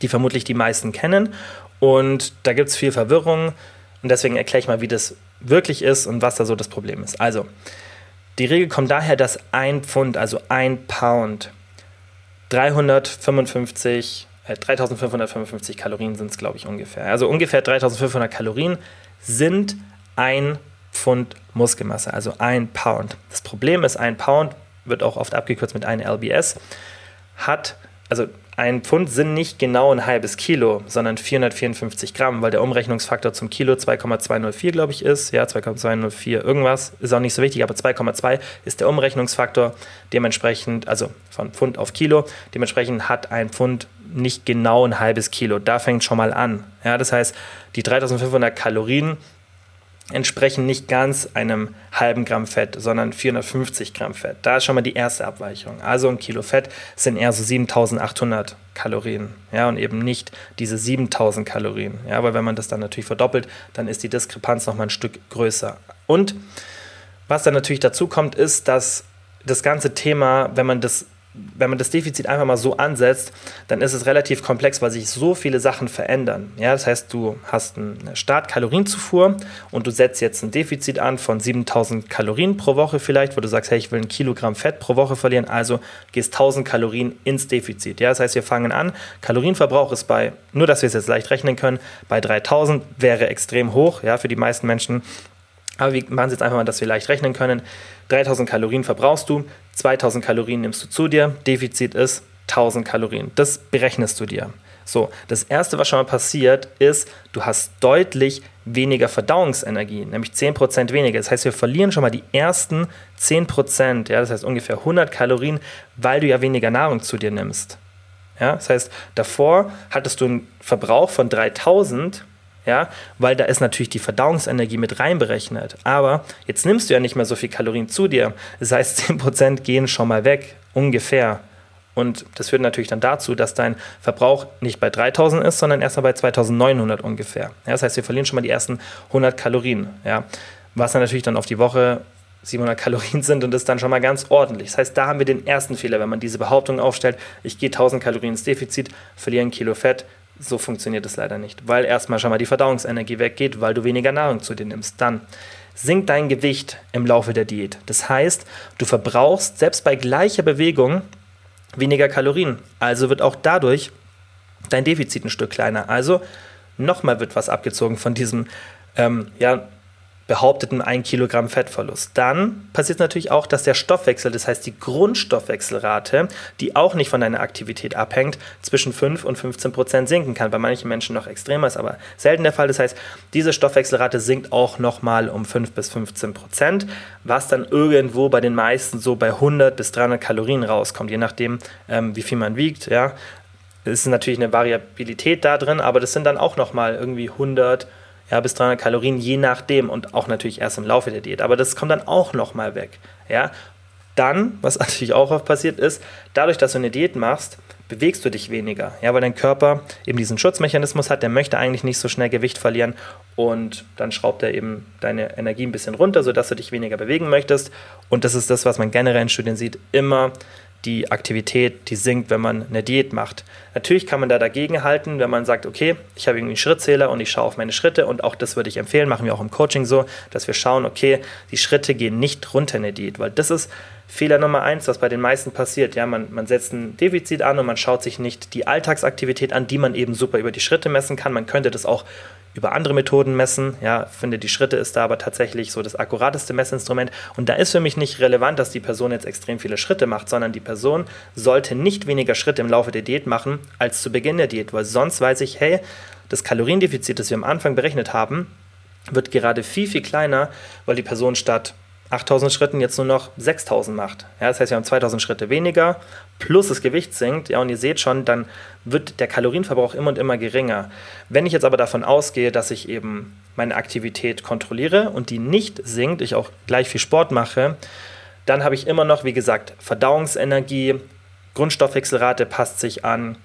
die vermutlich die meisten kennen. Und da gibt es viel Verwirrung. Und deswegen erkläre ich mal, wie das wirklich ist und was da so das Problem ist. Also, die Regel kommt daher, dass ein Pfund, also ein Pound, 355 3555 Kalorien sind es, glaube ich, ungefähr. Also ungefähr 3500 Kalorien sind ein Pfund Muskelmasse, also ein Pound. Das Problem ist, ein Pound wird auch oft abgekürzt mit einem LBS, hat, also ein Pfund sind nicht genau ein halbes Kilo, sondern 454 Gramm, weil der Umrechnungsfaktor zum Kilo 2,204, glaube ich, ist. Ja, 2,204 irgendwas, ist auch nicht so wichtig, aber 2,2 ist der Umrechnungsfaktor. Dementsprechend, also von Pfund auf Kilo, dementsprechend hat ein Pfund nicht genau ein halbes Kilo. Da fängt schon mal an. Ja, das heißt, die 3500 Kalorien entsprechen nicht ganz einem halben Gramm Fett, sondern 450 Gramm Fett. Da ist schon mal die erste Abweichung. Also ein Kilo Fett sind eher so 7800 Kalorien, ja, und eben nicht diese 7000 Kalorien, ja, weil wenn man das dann natürlich verdoppelt, dann ist die Diskrepanz noch mal ein Stück größer. Und was dann natürlich dazu kommt, ist, dass das ganze Thema, wenn man das wenn man das Defizit einfach mal so ansetzt, dann ist es relativ komplex, weil sich so viele Sachen verändern. Ja, das heißt, du hast eine Startkalorienzufuhr und du setzt jetzt ein Defizit an von 7000 Kalorien pro Woche vielleicht, wo du sagst, hey, ich will ein Kilogramm Fett pro Woche verlieren, also gehst 1000 Kalorien ins Defizit. Ja, das heißt, wir fangen an, Kalorienverbrauch ist bei, nur dass wir es jetzt leicht rechnen können, bei 3000 wäre extrem hoch, ja, für die meisten Menschen. Aber wir machen es jetzt einfach mal, dass wir leicht rechnen können. 3000 Kalorien verbrauchst du, 2000 Kalorien nimmst du zu dir, Defizit ist 1000 Kalorien. Das berechnest du dir. So, das erste, was schon mal passiert, ist, du hast deutlich weniger Verdauungsenergie, nämlich 10% weniger. Das heißt, wir verlieren schon mal die ersten 10%, ja, das heißt ungefähr 100 Kalorien, weil du ja weniger Nahrung zu dir nimmst. Ja, das heißt, davor hattest du einen Verbrauch von 3000 ja, weil da ist natürlich die Verdauungsenergie mit reinberechnet. Aber jetzt nimmst du ja nicht mehr so viel Kalorien zu dir. Das heißt, 10% gehen schon mal weg, ungefähr. Und das führt natürlich dann dazu, dass dein Verbrauch nicht bei 3000 ist, sondern erst mal bei 2900 ungefähr. Ja, das heißt, wir verlieren schon mal die ersten 100 Kalorien. Ja, was dann natürlich dann auf die Woche 700 Kalorien sind und das ist dann schon mal ganz ordentlich. Das heißt, da haben wir den ersten Fehler, wenn man diese Behauptung aufstellt, ich gehe 1000 Kalorien ins Defizit, verliere ein Kilo Fett, so funktioniert es leider nicht, weil erstmal schon mal die Verdauungsenergie weggeht, weil du weniger Nahrung zu dir nimmst. Dann sinkt dein Gewicht im Laufe der Diät. Das heißt, du verbrauchst selbst bei gleicher Bewegung weniger Kalorien. Also wird auch dadurch dein Defizit ein Stück kleiner. Also nochmal wird was abgezogen von diesem ähm, ja, behaupteten 1 Kilogramm Fettverlust. Dann passiert natürlich auch, dass der Stoffwechsel, das heißt die Grundstoffwechselrate, die auch nicht von deiner Aktivität abhängt, zwischen 5 und 15 Prozent sinken kann. Bei manchen Menschen noch extremer ist, aber selten der Fall. Das heißt, diese Stoffwechselrate sinkt auch nochmal um 5 bis 15 Prozent, was dann irgendwo bei den meisten so bei 100 bis 300 Kalorien rauskommt, je nachdem, ähm, wie viel man wiegt. Ja. Es ist natürlich eine Variabilität da drin, aber das sind dann auch nochmal irgendwie 100 ja, bis 300 Kalorien, je nachdem und auch natürlich erst im Laufe der Diät. Aber das kommt dann auch nochmal weg. Ja? Dann, was natürlich auch oft passiert ist, dadurch, dass du eine Diät machst, bewegst du dich weniger. Ja, weil dein Körper eben diesen Schutzmechanismus hat, der möchte eigentlich nicht so schnell Gewicht verlieren und dann schraubt er eben deine Energie ein bisschen runter, sodass du dich weniger bewegen möchtest. Und das ist das, was man generell in Studien sieht, immer die Aktivität, die sinkt, wenn man eine Diät macht. Natürlich kann man da dagegen halten, wenn man sagt, okay, ich habe irgendwie einen Schrittzähler und ich schaue auf meine Schritte und auch das würde ich empfehlen, machen wir auch im Coaching so, dass wir schauen, okay, die Schritte gehen nicht runter in der Diät, weil das ist Fehler Nummer eins, was bei den meisten passiert. Ja, man, man setzt ein Defizit an und man schaut sich nicht die Alltagsaktivität an, die man eben super über die Schritte messen kann. Man könnte das auch über andere Methoden messen. Ja, finde die Schritte ist da aber tatsächlich so das akkurateste Messinstrument. Und da ist für mich nicht relevant, dass die Person jetzt extrem viele Schritte macht, sondern die Person sollte nicht weniger Schritte im Laufe der Diät machen als zu Beginn der Diät, weil sonst weiß ich, hey, das Kaloriendefizit, das wir am Anfang berechnet haben, wird gerade viel, viel kleiner, weil die Person statt 8000 Schritten jetzt nur noch 6000 macht. Ja, das heißt, wir haben 2000 Schritte weniger, plus das Gewicht sinkt. Ja, und ihr seht schon, dann wird der Kalorienverbrauch immer und immer geringer. Wenn ich jetzt aber davon ausgehe, dass ich eben meine Aktivität kontrolliere und die nicht sinkt, ich auch gleich viel Sport mache, dann habe ich immer noch, wie gesagt, Verdauungsenergie, Grundstoffwechselrate passt sich an.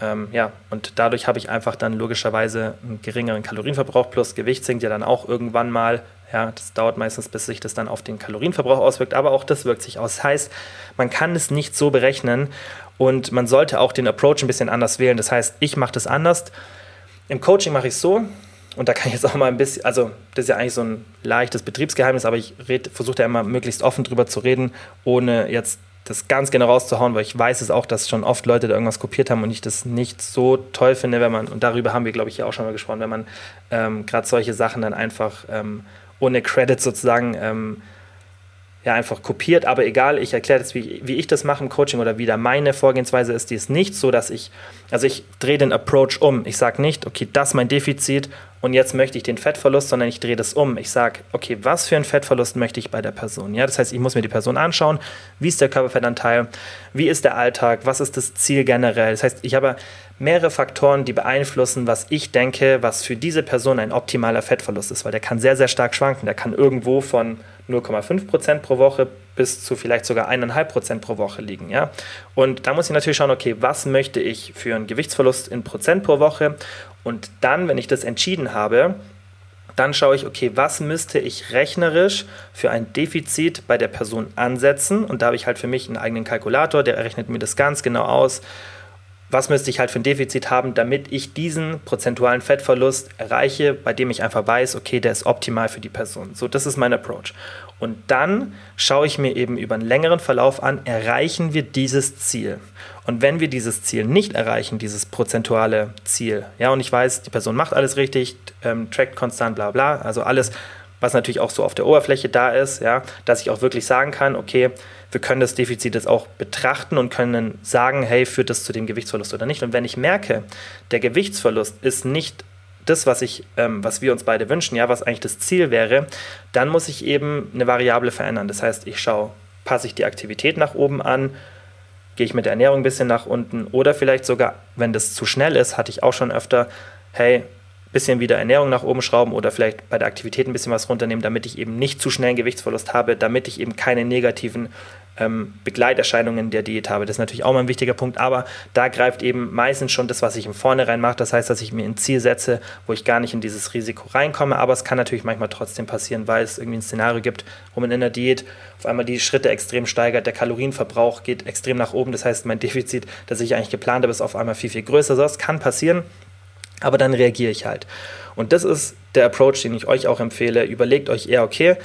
Ähm, ja, und dadurch habe ich einfach dann logischerweise einen geringeren Kalorienverbrauch plus Gewicht sinkt ja dann auch irgendwann mal ja, das dauert meistens, bis sich das dann auf den Kalorienverbrauch auswirkt, aber auch das wirkt sich aus. Das heißt, man kann es nicht so berechnen und man sollte auch den Approach ein bisschen anders wählen. Das heißt, ich mache das anders. Im Coaching mache ich es so, und da kann ich jetzt auch mal ein bisschen, also das ist ja eigentlich so ein leichtes Betriebsgeheimnis, aber ich versuche da immer möglichst offen drüber zu reden, ohne jetzt das ganz genau rauszuhauen, weil ich weiß es auch, dass schon oft Leute da irgendwas kopiert haben und ich das nicht so toll finde, wenn man, und darüber haben wir, glaube ich, ja auch schon mal gesprochen, wenn man ähm, gerade solche Sachen dann einfach ähm, ohne Credit sozusagen ähm, ja, einfach kopiert. Aber egal, ich erkläre das, wie, wie ich das mache im Coaching oder wie da meine Vorgehensweise ist. Die ist nicht so, dass ich, also ich drehe den Approach um. Ich sage nicht, okay, das ist mein Defizit und jetzt möchte ich den Fettverlust, sondern ich drehe das um. Ich sage, okay, was für einen Fettverlust möchte ich bei der Person? Ja, das heißt, ich muss mir die Person anschauen, wie ist der Körperfettanteil, wie ist der Alltag, was ist das Ziel generell. Das heißt, ich habe mehrere Faktoren, die beeinflussen, was ich denke, was für diese Person ein optimaler Fettverlust ist, weil der kann sehr, sehr stark schwanken. Der kann irgendwo von 0,5 Prozent pro Woche bis zu vielleicht sogar 1,5 Prozent pro Woche liegen. Ja? Und da muss ich natürlich schauen, okay, was möchte ich für einen Gewichtsverlust in Prozent pro Woche? Und dann, wenn ich das entschieden habe, dann schaue ich, okay, was müsste ich rechnerisch für ein Defizit bei der Person ansetzen? Und da habe ich halt für mich einen eigenen Kalkulator, der rechnet mir das ganz genau aus was müsste ich halt für ein Defizit haben, damit ich diesen prozentualen Fettverlust erreiche, bei dem ich einfach weiß, okay, der ist optimal für die Person. So, das ist mein Approach. Und dann schaue ich mir eben über einen längeren Verlauf an, erreichen wir dieses Ziel. Und wenn wir dieses Ziel nicht erreichen, dieses prozentuale Ziel, ja, und ich weiß, die Person macht alles richtig, ähm, trackt konstant, bla bla, also alles, was natürlich auch so auf der Oberfläche da ist, ja, dass ich auch wirklich sagen kann, okay, wir können das Defizit jetzt auch betrachten und können sagen, hey, führt das zu dem Gewichtsverlust oder nicht? Und wenn ich merke, der Gewichtsverlust ist nicht das, was ich, ähm, was wir uns beide wünschen, ja, was eigentlich das Ziel wäre, dann muss ich eben eine Variable verändern. Das heißt, ich schaue, passe ich die Aktivität nach oben an, gehe ich mit der Ernährung ein bisschen nach unten oder vielleicht sogar, wenn das zu schnell ist, hatte ich auch schon öfter, hey, bisschen wieder Ernährung nach oben schrauben oder vielleicht bei der Aktivität ein bisschen was runternehmen, damit ich eben nicht zu schnell einen Gewichtsverlust habe, damit ich eben keine negativen ähm, Begleiterscheinungen der Diät habe. Das ist natürlich auch mal ein wichtiger Punkt, aber da greift eben meistens schon das, was ich im Vornherein mache. Das heißt, dass ich mir ein Ziel setze, wo ich gar nicht in dieses Risiko reinkomme, aber es kann natürlich manchmal trotzdem passieren, weil es irgendwie ein Szenario gibt, wo man in der Diät auf einmal die Schritte extrem steigert, der Kalorienverbrauch geht extrem nach oben. Das heißt, mein Defizit, das ich eigentlich geplant habe, ist auf einmal viel, viel größer. Das kann passieren, aber dann reagiere ich halt. Und das ist der Approach, den ich euch auch empfehle. Überlegt euch eher, okay,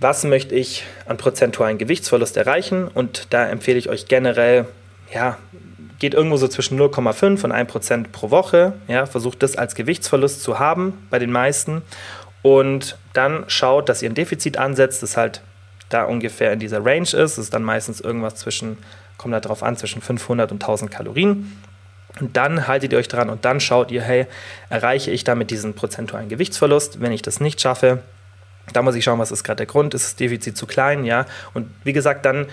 was möchte ich an prozentualen Gewichtsverlust erreichen? Und da empfehle ich euch generell, ja, geht irgendwo so zwischen 0,5 und 1% pro Woche. Ja, versucht das als Gewichtsverlust zu haben bei den meisten. Und dann schaut, dass ihr ein Defizit ansetzt, das halt da ungefähr in dieser Range ist. Das ist dann meistens irgendwas zwischen, kommt da drauf an, zwischen 500 und 1000 Kalorien. Und dann haltet ihr euch dran und dann schaut ihr, hey, erreiche ich damit diesen prozentualen Gewichtsverlust? Wenn ich das nicht schaffe, da muss ich schauen, was ist gerade der Grund. Ist das Defizit zu klein? Ja. Und wie gesagt, dann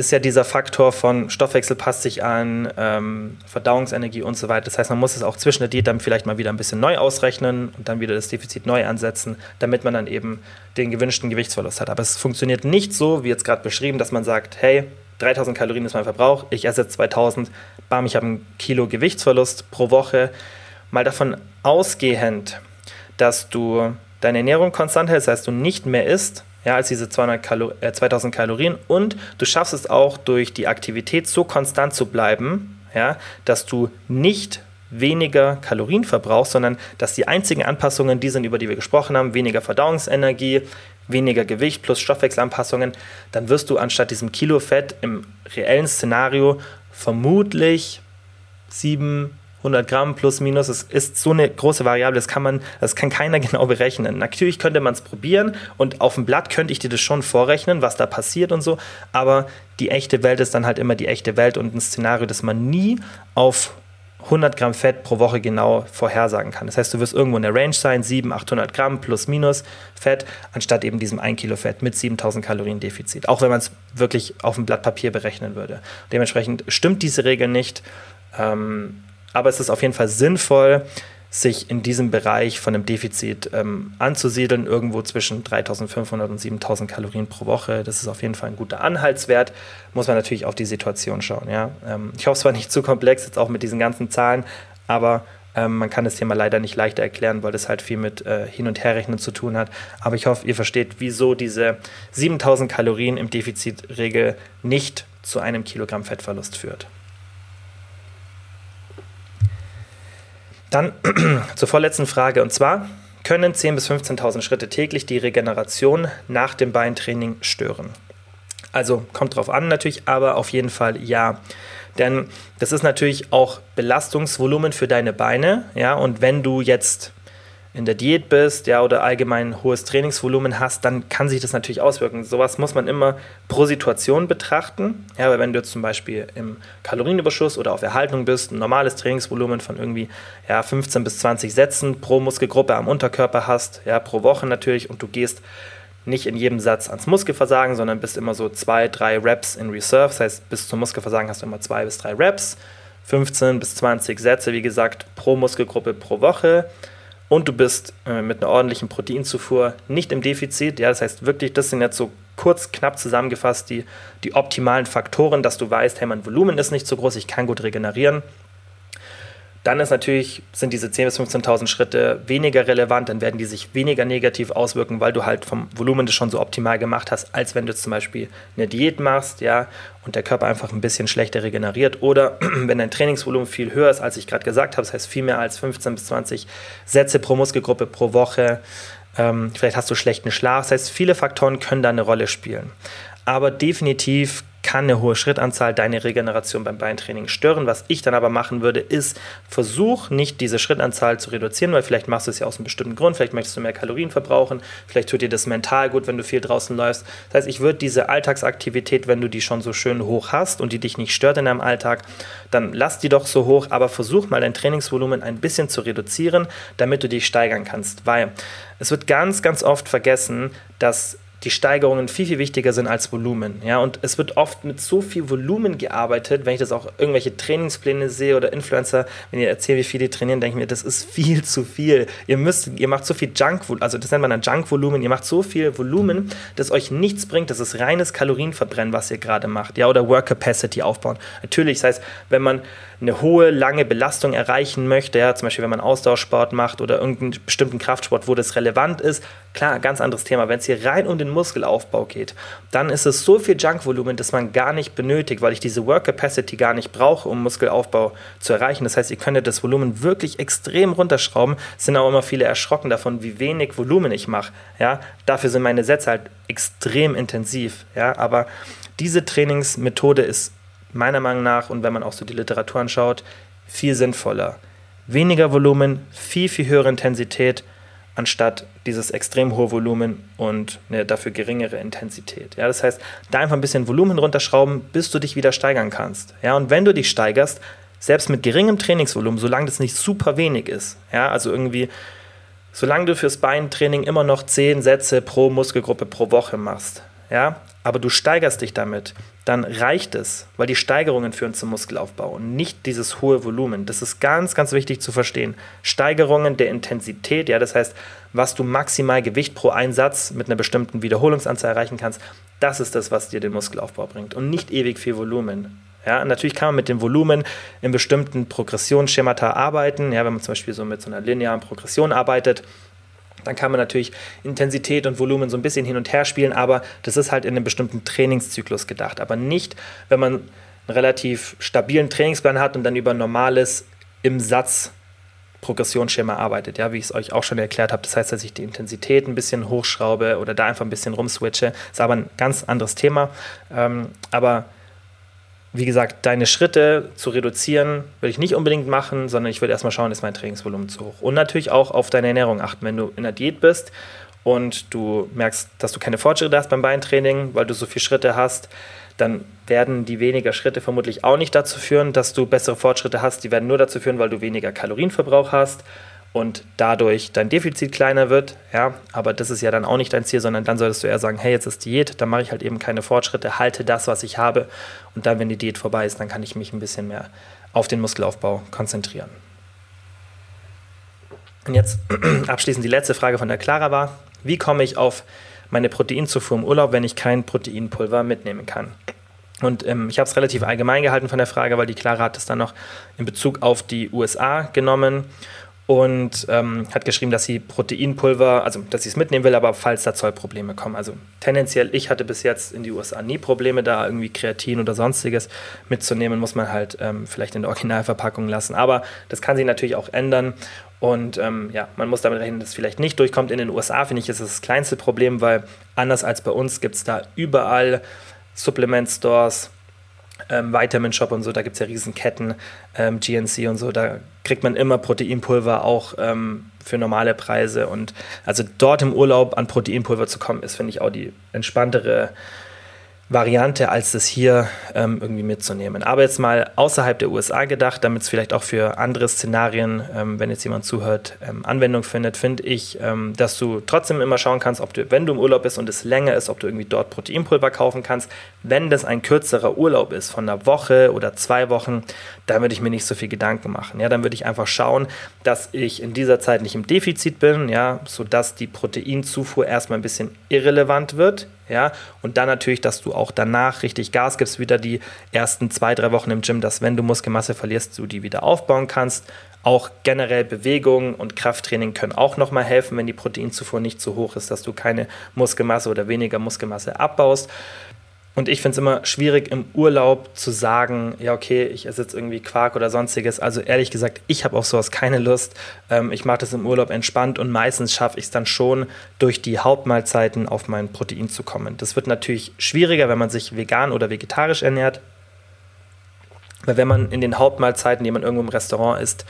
ist ja dieser Faktor von Stoffwechsel passt sich an, ähm, Verdauungsenergie und so weiter. Das heißt, man muss es auch zwischen der Diät dann vielleicht mal wieder ein bisschen neu ausrechnen und dann wieder das Defizit neu ansetzen, damit man dann eben den gewünschten Gewichtsverlust hat. Aber es funktioniert nicht so, wie jetzt gerade beschrieben, dass man sagt, hey, 3000 Kalorien ist mein Verbrauch, ich esse jetzt 2000, bam, ich habe einen Kilo Gewichtsverlust pro Woche. Mal davon ausgehend, dass du deine Ernährung konstant hältst, das heißt, du nicht mehr isst, ja, als diese 200 Kalo äh, 2000 Kalorien und du schaffst es auch durch die Aktivität so konstant zu bleiben, ja, dass du nicht weniger Kalorien verbrauchst, sondern dass die einzigen Anpassungen, die sind, über die wir gesprochen haben, weniger Verdauungsenergie, weniger Gewicht plus Stoffwechselanpassungen, dann wirst du anstatt diesem Kilo Fett im reellen Szenario vermutlich 7 100 Gramm plus minus, es ist so eine große Variable, das kann man, das kann keiner genau berechnen. Natürlich könnte man es probieren und auf dem Blatt könnte ich dir das schon vorrechnen, was da passiert und so, aber die echte Welt ist dann halt immer die echte Welt und ein Szenario, das man nie auf 100 Gramm Fett pro Woche genau vorhersagen kann. Das heißt, du wirst irgendwo in der Range sein, 700, 800 Gramm plus minus Fett, anstatt eben diesem 1 Kilo Fett mit 7000 Kalorien Defizit. Auch wenn man es wirklich auf dem Blatt Papier berechnen würde. Dementsprechend stimmt diese Regel nicht. Ähm, aber es ist auf jeden Fall sinnvoll, sich in diesem Bereich von einem Defizit ähm, anzusiedeln, irgendwo zwischen 3500 und 7000 Kalorien pro Woche. Das ist auf jeden Fall ein guter Anhaltswert. Muss man natürlich auf die Situation schauen. Ja? Ähm, ich hoffe, es war nicht zu komplex, jetzt auch mit diesen ganzen Zahlen, aber ähm, man kann das Thema leider nicht leichter erklären, weil das halt viel mit äh, Hin- und Herrechnen zu tun hat. Aber ich hoffe, ihr versteht, wieso diese 7000 Kalorien im Defizitregel nicht zu einem Kilogramm Fettverlust führt. Dann zur vorletzten Frage und zwar, können 10.000 bis 15.000 Schritte täglich die Regeneration nach dem Beintraining stören? Also kommt drauf an natürlich, aber auf jeden Fall ja. Denn das ist natürlich auch Belastungsvolumen für deine Beine, ja, und wenn du jetzt in der Diät bist, ja, oder allgemein hohes Trainingsvolumen hast, dann kann sich das natürlich auswirken. Sowas muss man immer pro Situation betrachten. Ja, weil wenn du zum Beispiel im Kalorienüberschuss oder auf Erhaltung bist, ein normales Trainingsvolumen von irgendwie ja, 15 bis 20 Sätzen pro Muskelgruppe am Unterkörper hast, ja, pro Woche natürlich, und du gehst nicht in jedem Satz ans Muskelversagen, sondern bist immer so zwei, drei Reps in Reserve. Das heißt, bis zum Muskelversagen hast du immer zwei bis drei Reps, 15 bis 20 Sätze, wie gesagt, pro Muskelgruppe pro Woche und du bist äh, mit einer ordentlichen Proteinzufuhr nicht im Defizit. Ja, das heißt wirklich, das sind jetzt so kurz, knapp zusammengefasst die, die optimalen Faktoren, dass du weißt, hey, mein Volumen ist nicht so groß, ich kann gut regenerieren. Dann ist natürlich, sind diese 10.000 bis 15.000 Schritte weniger relevant, dann werden die sich weniger negativ auswirken, weil du halt vom Volumen das schon so optimal gemacht hast, als wenn du zum Beispiel eine Diät machst, ja, und der Körper einfach ein bisschen schlechter regeneriert. Oder wenn dein Trainingsvolumen viel höher ist, als ich gerade gesagt habe, das heißt viel mehr als 15 bis 20 Sätze pro Muskelgruppe pro Woche. Ähm, vielleicht hast du schlechten Schlaf. Das heißt, viele Faktoren können da eine Rolle spielen. Aber definitiv kann eine hohe Schrittanzahl deine Regeneration beim Beintraining stören. Was ich dann aber machen würde, ist, versuch nicht diese Schrittanzahl zu reduzieren, weil vielleicht machst du es ja aus einem bestimmten Grund, vielleicht möchtest du mehr Kalorien verbrauchen, vielleicht tut dir das mental gut, wenn du viel draußen läufst. Das heißt, ich würde diese Alltagsaktivität, wenn du die schon so schön hoch hast und die dich nicht stört in deinem Alltag, dann lass die doch so hoch, aber versuch mal dein Trainingsvolumen ein bisschen zu reduzieren, damit du dich steigern kannst, weil es wird ganz, ganz oft vergessen, dass die Steigerungen viel, viel wichtiger sind als Volumen. Ja? Und es wird oft mit so viel Volumen gearbeitet, wenn ich das auch irgendwelche Trainingspläne sehe oder Influencer, wenn ihr erzählt, wie viel die trainieren, denke ich mir, das ist viel zu viel. Ihr müsst, ihr macht so viel Junk, also das nennt man dann Junk-Volumen, ihr macht so viel Volumen, dass euch nichts bringt, das ist reines Kalorienverbrennen, was ihr gerade macht. Ja? Oder Work Capacity aufbauen. Natürlich, das heißt, wenn man eine hohe, lange Belastung erreichen möchte, ja, zum Beispiel wenn man Ausdauersport macht oder irgendeinen bestimmten Kraftsport, wo das relevant ist, klar, ganz anderes Thema. Wenn es hier rein um den Muskelaufbau geht, dann ist es so viel Junkvolumen, dass man gar nicht benötigt, weil ich diese Work Capacity gar nicht brauche, um Muskelaufbau zu erreichen. Das heißt, ihr könnt das Volumen wirklich extrem runterschrauben. Es sind auch immer viele erschrocken davon, wie wenig Volumen ich mache. Ja, dafür sind meine Sätze halt extrem intensiv. Ja, aber diese Trainingsmethode ist meiner Meinung nach, und wenn man auch so die Literatur anschaut, viel sinnvoller. Weniger Volumen, viel, viel höhere Intensität, anstatt dieses extrem hohe Volumen und eine dafür geringere Intensität. Ja, das heißt, da einfach ein bisschen Volumen runterschrauben, bis du dich wieder steigern kannst. Ja, und wenn du dich steigerst, selbst mit geringem Trainingsvolumen, solange das nicht super wenig ist, ja, also irgendwie, solange du fürs Beintraining immer noch 10 Sätze pro Muskelgruppe pro Woche machst, ja, aber du steigerst dich damit, dann reicht es, weil die Steigerungen führen zum Muskelaufbau und nicht dieses hohe Volumen. Das ist ganz, ganz wichtig zu verstehen. Steigerungen der Intensität, ja, das heißt, was du maximal Gewicht pro Einsatz mit einer bestimmten Wiederholungsanzahl erreichen kannst, das ist das, was dir den Muskelaufbau bringt und nicht ewig viel Volumen. Ja, natürlich kann man mit dem Volumen in bestimmten Progressionsschemata arbeiten. Ja, wenn man zum Beispiel so mit so einer linearen Progression arbeitet, dann kann man natürlich Intensität und Volumen so ein bisschen hin und her spielen, aber das ist halt in einem bestimmten Trainingszyklus gedacht. Aber nicht, wenn man einen relativ stabilen Trainingsplan hat und dann über normales im Satz Progressionsschema arbeitet, ja, wie ich es euch auch schon erklärt habe. Das heißt, dass ich die Intensität ein bisschen hochschraube oder da einfach ein bisschen rumswitche. Ist aber ein ganz anderes Thema. Ähm, aber wie gesagt, deine Schritte zu reduzieren, würde ich nicht unbedingt machen, sondern ich würde erstmal schauen, ist mein Trainingsvolumen zu hoch. Und natürlich auch auf deine Ernährung achten. Wenn du in der Diät bist und du merkst, dass du keine Fortschritte hast beim Beintraining, weil du so viele Schritte hast, dann werden die weniger Schritte vermutlich auch nicht dazu führen, dass du bessere Fortschritte hast. Die werden nur dazu führen, weil du weniger Kalorienverbrauch hast und dadurch dein Defizit kleiner wird. Ja, aber das ist ja dann auch nicht dein Ziel, sondern dann solltest du eher sagen, hey, jetzt ist Diät, dann mache ich halt eben keine Fortschritte, halte das, was ich habe und dann, wenn die Diät vorbei ist, dann kann ich mich ein bisschen mehr auf den Muskelaufbau konzentrieren. Und jetzt abschließend die letzte Frage von der Clara war, wie komme ich auf meine Proteinzufuhr im Urlaub, wenn ich kein Proteinpulver mitnehmen kann? Und ähm, ich habe es relativ allgemein gehalten von der Frage, weil die Clara hat es dann noch in Bezug auf die USA genommen und ähm, hat geschrieben, dass sie Proteinpulver, also dass sie es mitnehmen will, aber falls da Zollprobleme kommen. Also tendenziell, ich hatte bis jetzt in die USA nie Probleme, da irgendwie Kreatin oder sonstiges mitzunehmen, muss man halt ähm, vielleicht in der Originalverpackung lassen. Aber das kann sich natürlich auch ändern. Und ähm, ja, man muss damit rechnen, dass es vielleicht nicht durchkommt. In den USA finde ich, ist das, das kleinste Problem, weil anders als bei uns gibt es da überall Supplement Stores, ähm, Vitamin Shop und so, da gibt es ja Riesenketten, ähm, GNC und so, da kriegt man immer Proteinpulver auch ähm, für normale Preise. Und also dort im Urlaub an Proteinpulver zu kommen, ist, finde ich, auch die entspanntere Variante, als das hier ähm, irgendwie mitzunehmen. Aber jetzt mal außerhalb der USA gedacht, damit es vielleicht auch für andere Szenarien, ähm, wenn jetzt jemand zuhört, ähm, Anwendung findet, finde ich, ähm, dass du trotzdem immer schauen kannst, ob du, wenn du im Urlaub bist und es länger ist, ob du irgendwie dort Proteinpulver kaufen kannst. Wenn das ein kürzerer Urlaub ist, von einer Woche oder zwei Wochen, dann würde ich mir nicht so viel Gedanken machen. Ja, dann würde ich einfach schauen, dass ich in dieser Zeit nicht im Defizit bin, ja, sodass die Proteinzufuhr erstmal ein bisschen irrelevant wird ja, und dann natürlich, dass du auch danach richtig Gas gibst, wieder die ersten zwei, drei Wochen im Gym, dass wenn du Muskelmasse verlierst, du die wieder aufbauen kannst. Auch generell Bewegung und Krafttraining können auch nochmal helfen, wenn die Proteinzufuhr nicht zu hoch ist, dass du keine Muskelmasse oder weniger Muskelmasse abbaust. Und ich finde es immer schwierig im Urlaub zu sagen, ja, okay, ich esse jetzt irgendwie Quark oder sonstiges. Also ehrlich gesagt, ich habe auf sowas keine Lust. Ähm, ich mache das im Urlaub entspannt und meistens schaffe ich es dann schon, durch die Hauptmahlzeiten auf mein Protein zu kommen. Das wird natürlich schwieriger, wenn man sich vegan oder vegetarisch ernährt. Weil wenn man in den Hauptmahlzeiten, die man irgendwo im Restaurant isst,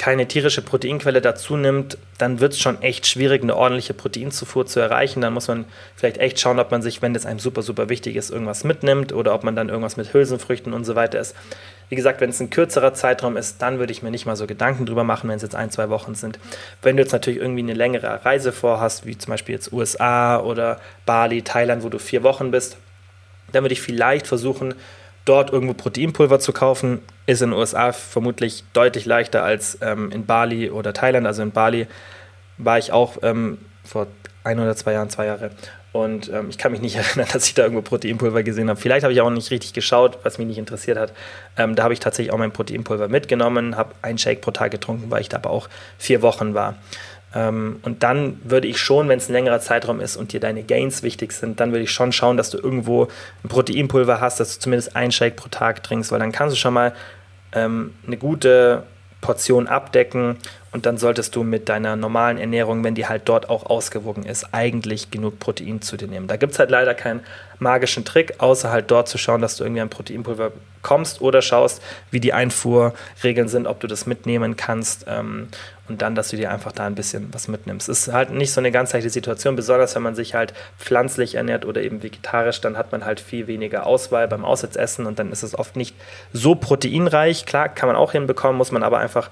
keine tierische Proteinquelle dazu nimmt, dann wird es schon echt schwierig, eine ordentliche Proteinzufuhr zu erreichen. Dann muss man vielleicht echt schauen, ob man sich, wenn das einem super, super wichtig ist, irgendwas mitnimmt oder ob man dann irgendwas mit Hülsenfrüchten und so weiter ist. Wie gesagt, wenn es ein kürzerer Zeitraum ist, dann würde ich mir nicht mal so Gedanken drüber machen, wenn es jetzt ein, zwei Wochen sind. Wenn du jetzt natürlich irgendwie eine längere Reise vorhast, wie zum Beispiel jetzt USA oder Bali, Thailand, wo du vier Wochen bist, dann würde ich vielleicht versuchen, dort irgendwo Proteinpulver zu kaufen, ist in den USA vermutlich deutlich leichter als ähm, in Bali oder Thailand. Also in Bali war ich auch ähm, vor ein oder zwei Jahren, zwei Jahre. Und ähm, ich kann mich nicht erinnern, dass ich da irgendwo Proteinpulver gesehen habe. Vielleicht habe ich auch nicht richtig geschaut, was mich nicht interessiert hat. Ähm, da habe ich tatsächlich auch mein Proteinpulver mitgenommen, habe einen Shake pro Tag getrunken, weil ich da aber auch vier Wochen war. Ähm, und dann würde ich schon, wenn es ein längerer Zeitraum ist und dir deine Gains wichtig sind, dann würde ich schon schauen, dass du irgendwo ein Proteinpulver hast, dass du zumindest einen Shake pro Tag trinkst, weil dann kannst du schon mal ähm, eine gute Portion abdecken und dann solltest du mit deiner normalen Ernährung, wenn die halt dort auch ausgewogen ist, eigentlich genug Protein zu dir nehmen. Da gibt es halt leider keinen magischen Trick, außer halt dort zu schauen, dass du irgendwie ein Proteinpulver kommst oder schaust, wie die Einfuhrregeln sind, ob du das mitnehmen kannst ähm, und dann, dass du dir einfach da ein bisschen was mitnimmst. Ist halt nicht so eine ganzheitliche Situation, besonders wenn man sich halt pflanzlich ernährt oder eben vegetarisch, dann hat man halt viel weniger Auswahl beim Aussetzessen und dann ist es oft nicht so proteinreich. Klar, kann man auch hinbekommen, muss man aber einfach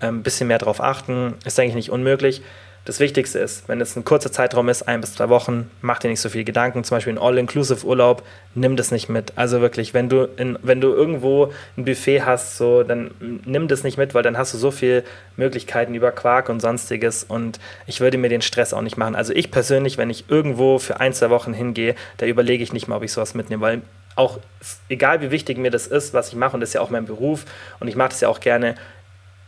ein ähm, bisschen mehr darauf achten. Ist eigentlich nicht unmöglich. Das Wichtigste ist, wenn es ein kurzer Zeitraum ist, ein bis zwei Wochen, mach dir nicht so viel Gedanken. Zum Beispiel ein All-Inclusive-Urlaub, nimm das nicht mit. Also wirklich, wenn du, in, wenn du irgendwo ein Buffet hast, so, dann nimm das nicht mit, weil dann hast du so viele Möglichkeiten über Quark und sonstiges und ich würde mir den Stress auch nicht machen. Also ich persönlich, wenn ich irgendwo für ein, zwei Wochen hingehe, da überlege ich nicht mal, ob ich sowas mitnehme, weil auch egal wie wichtig mir das ist, was ich mache, und das ist ja auch mein Beruf und ich mache das ja auch gerne,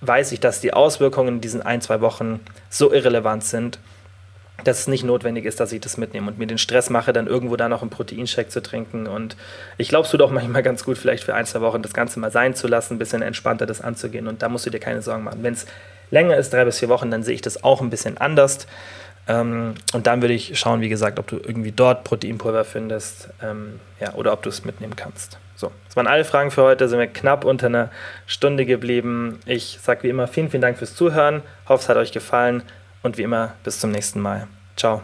weiß ich, dass die Auswirkungen in diesen ein, zwei Wochen so irrelevant sind, dass es nicht notwendig ist, dass ich das mitnehme und mir den Stress mache, dann irgendwo da noch einen Proteinshake zu trinken. Und ich glaube, es tut auch manchmal ganz gut, vielleicht für ein, zwei Wochen das Ganze mal sein zu lassen, ein bisschen entspannter das anzugehen. Und da musst du dir keine Sorgen machen. Wenn es länger ist, drei bis vier Wochen, dann sehe ich das auch ein bisschen anders. Ähm, und dann würde ich schauen, wie gesagt, ob du irgendwie dort Proteinpulver findest ähm, ja, oder ob du es mitnehmen kannst. So, das waren alle Fragen für heute. Sind wir knapp unter einer Stunde geblieben. Ich sage wie immer vielen, vielen Dank fürs Zuhören. Hoffe, es hat euch gefallen und wie immer bis zum nächsten Mal. Ciao.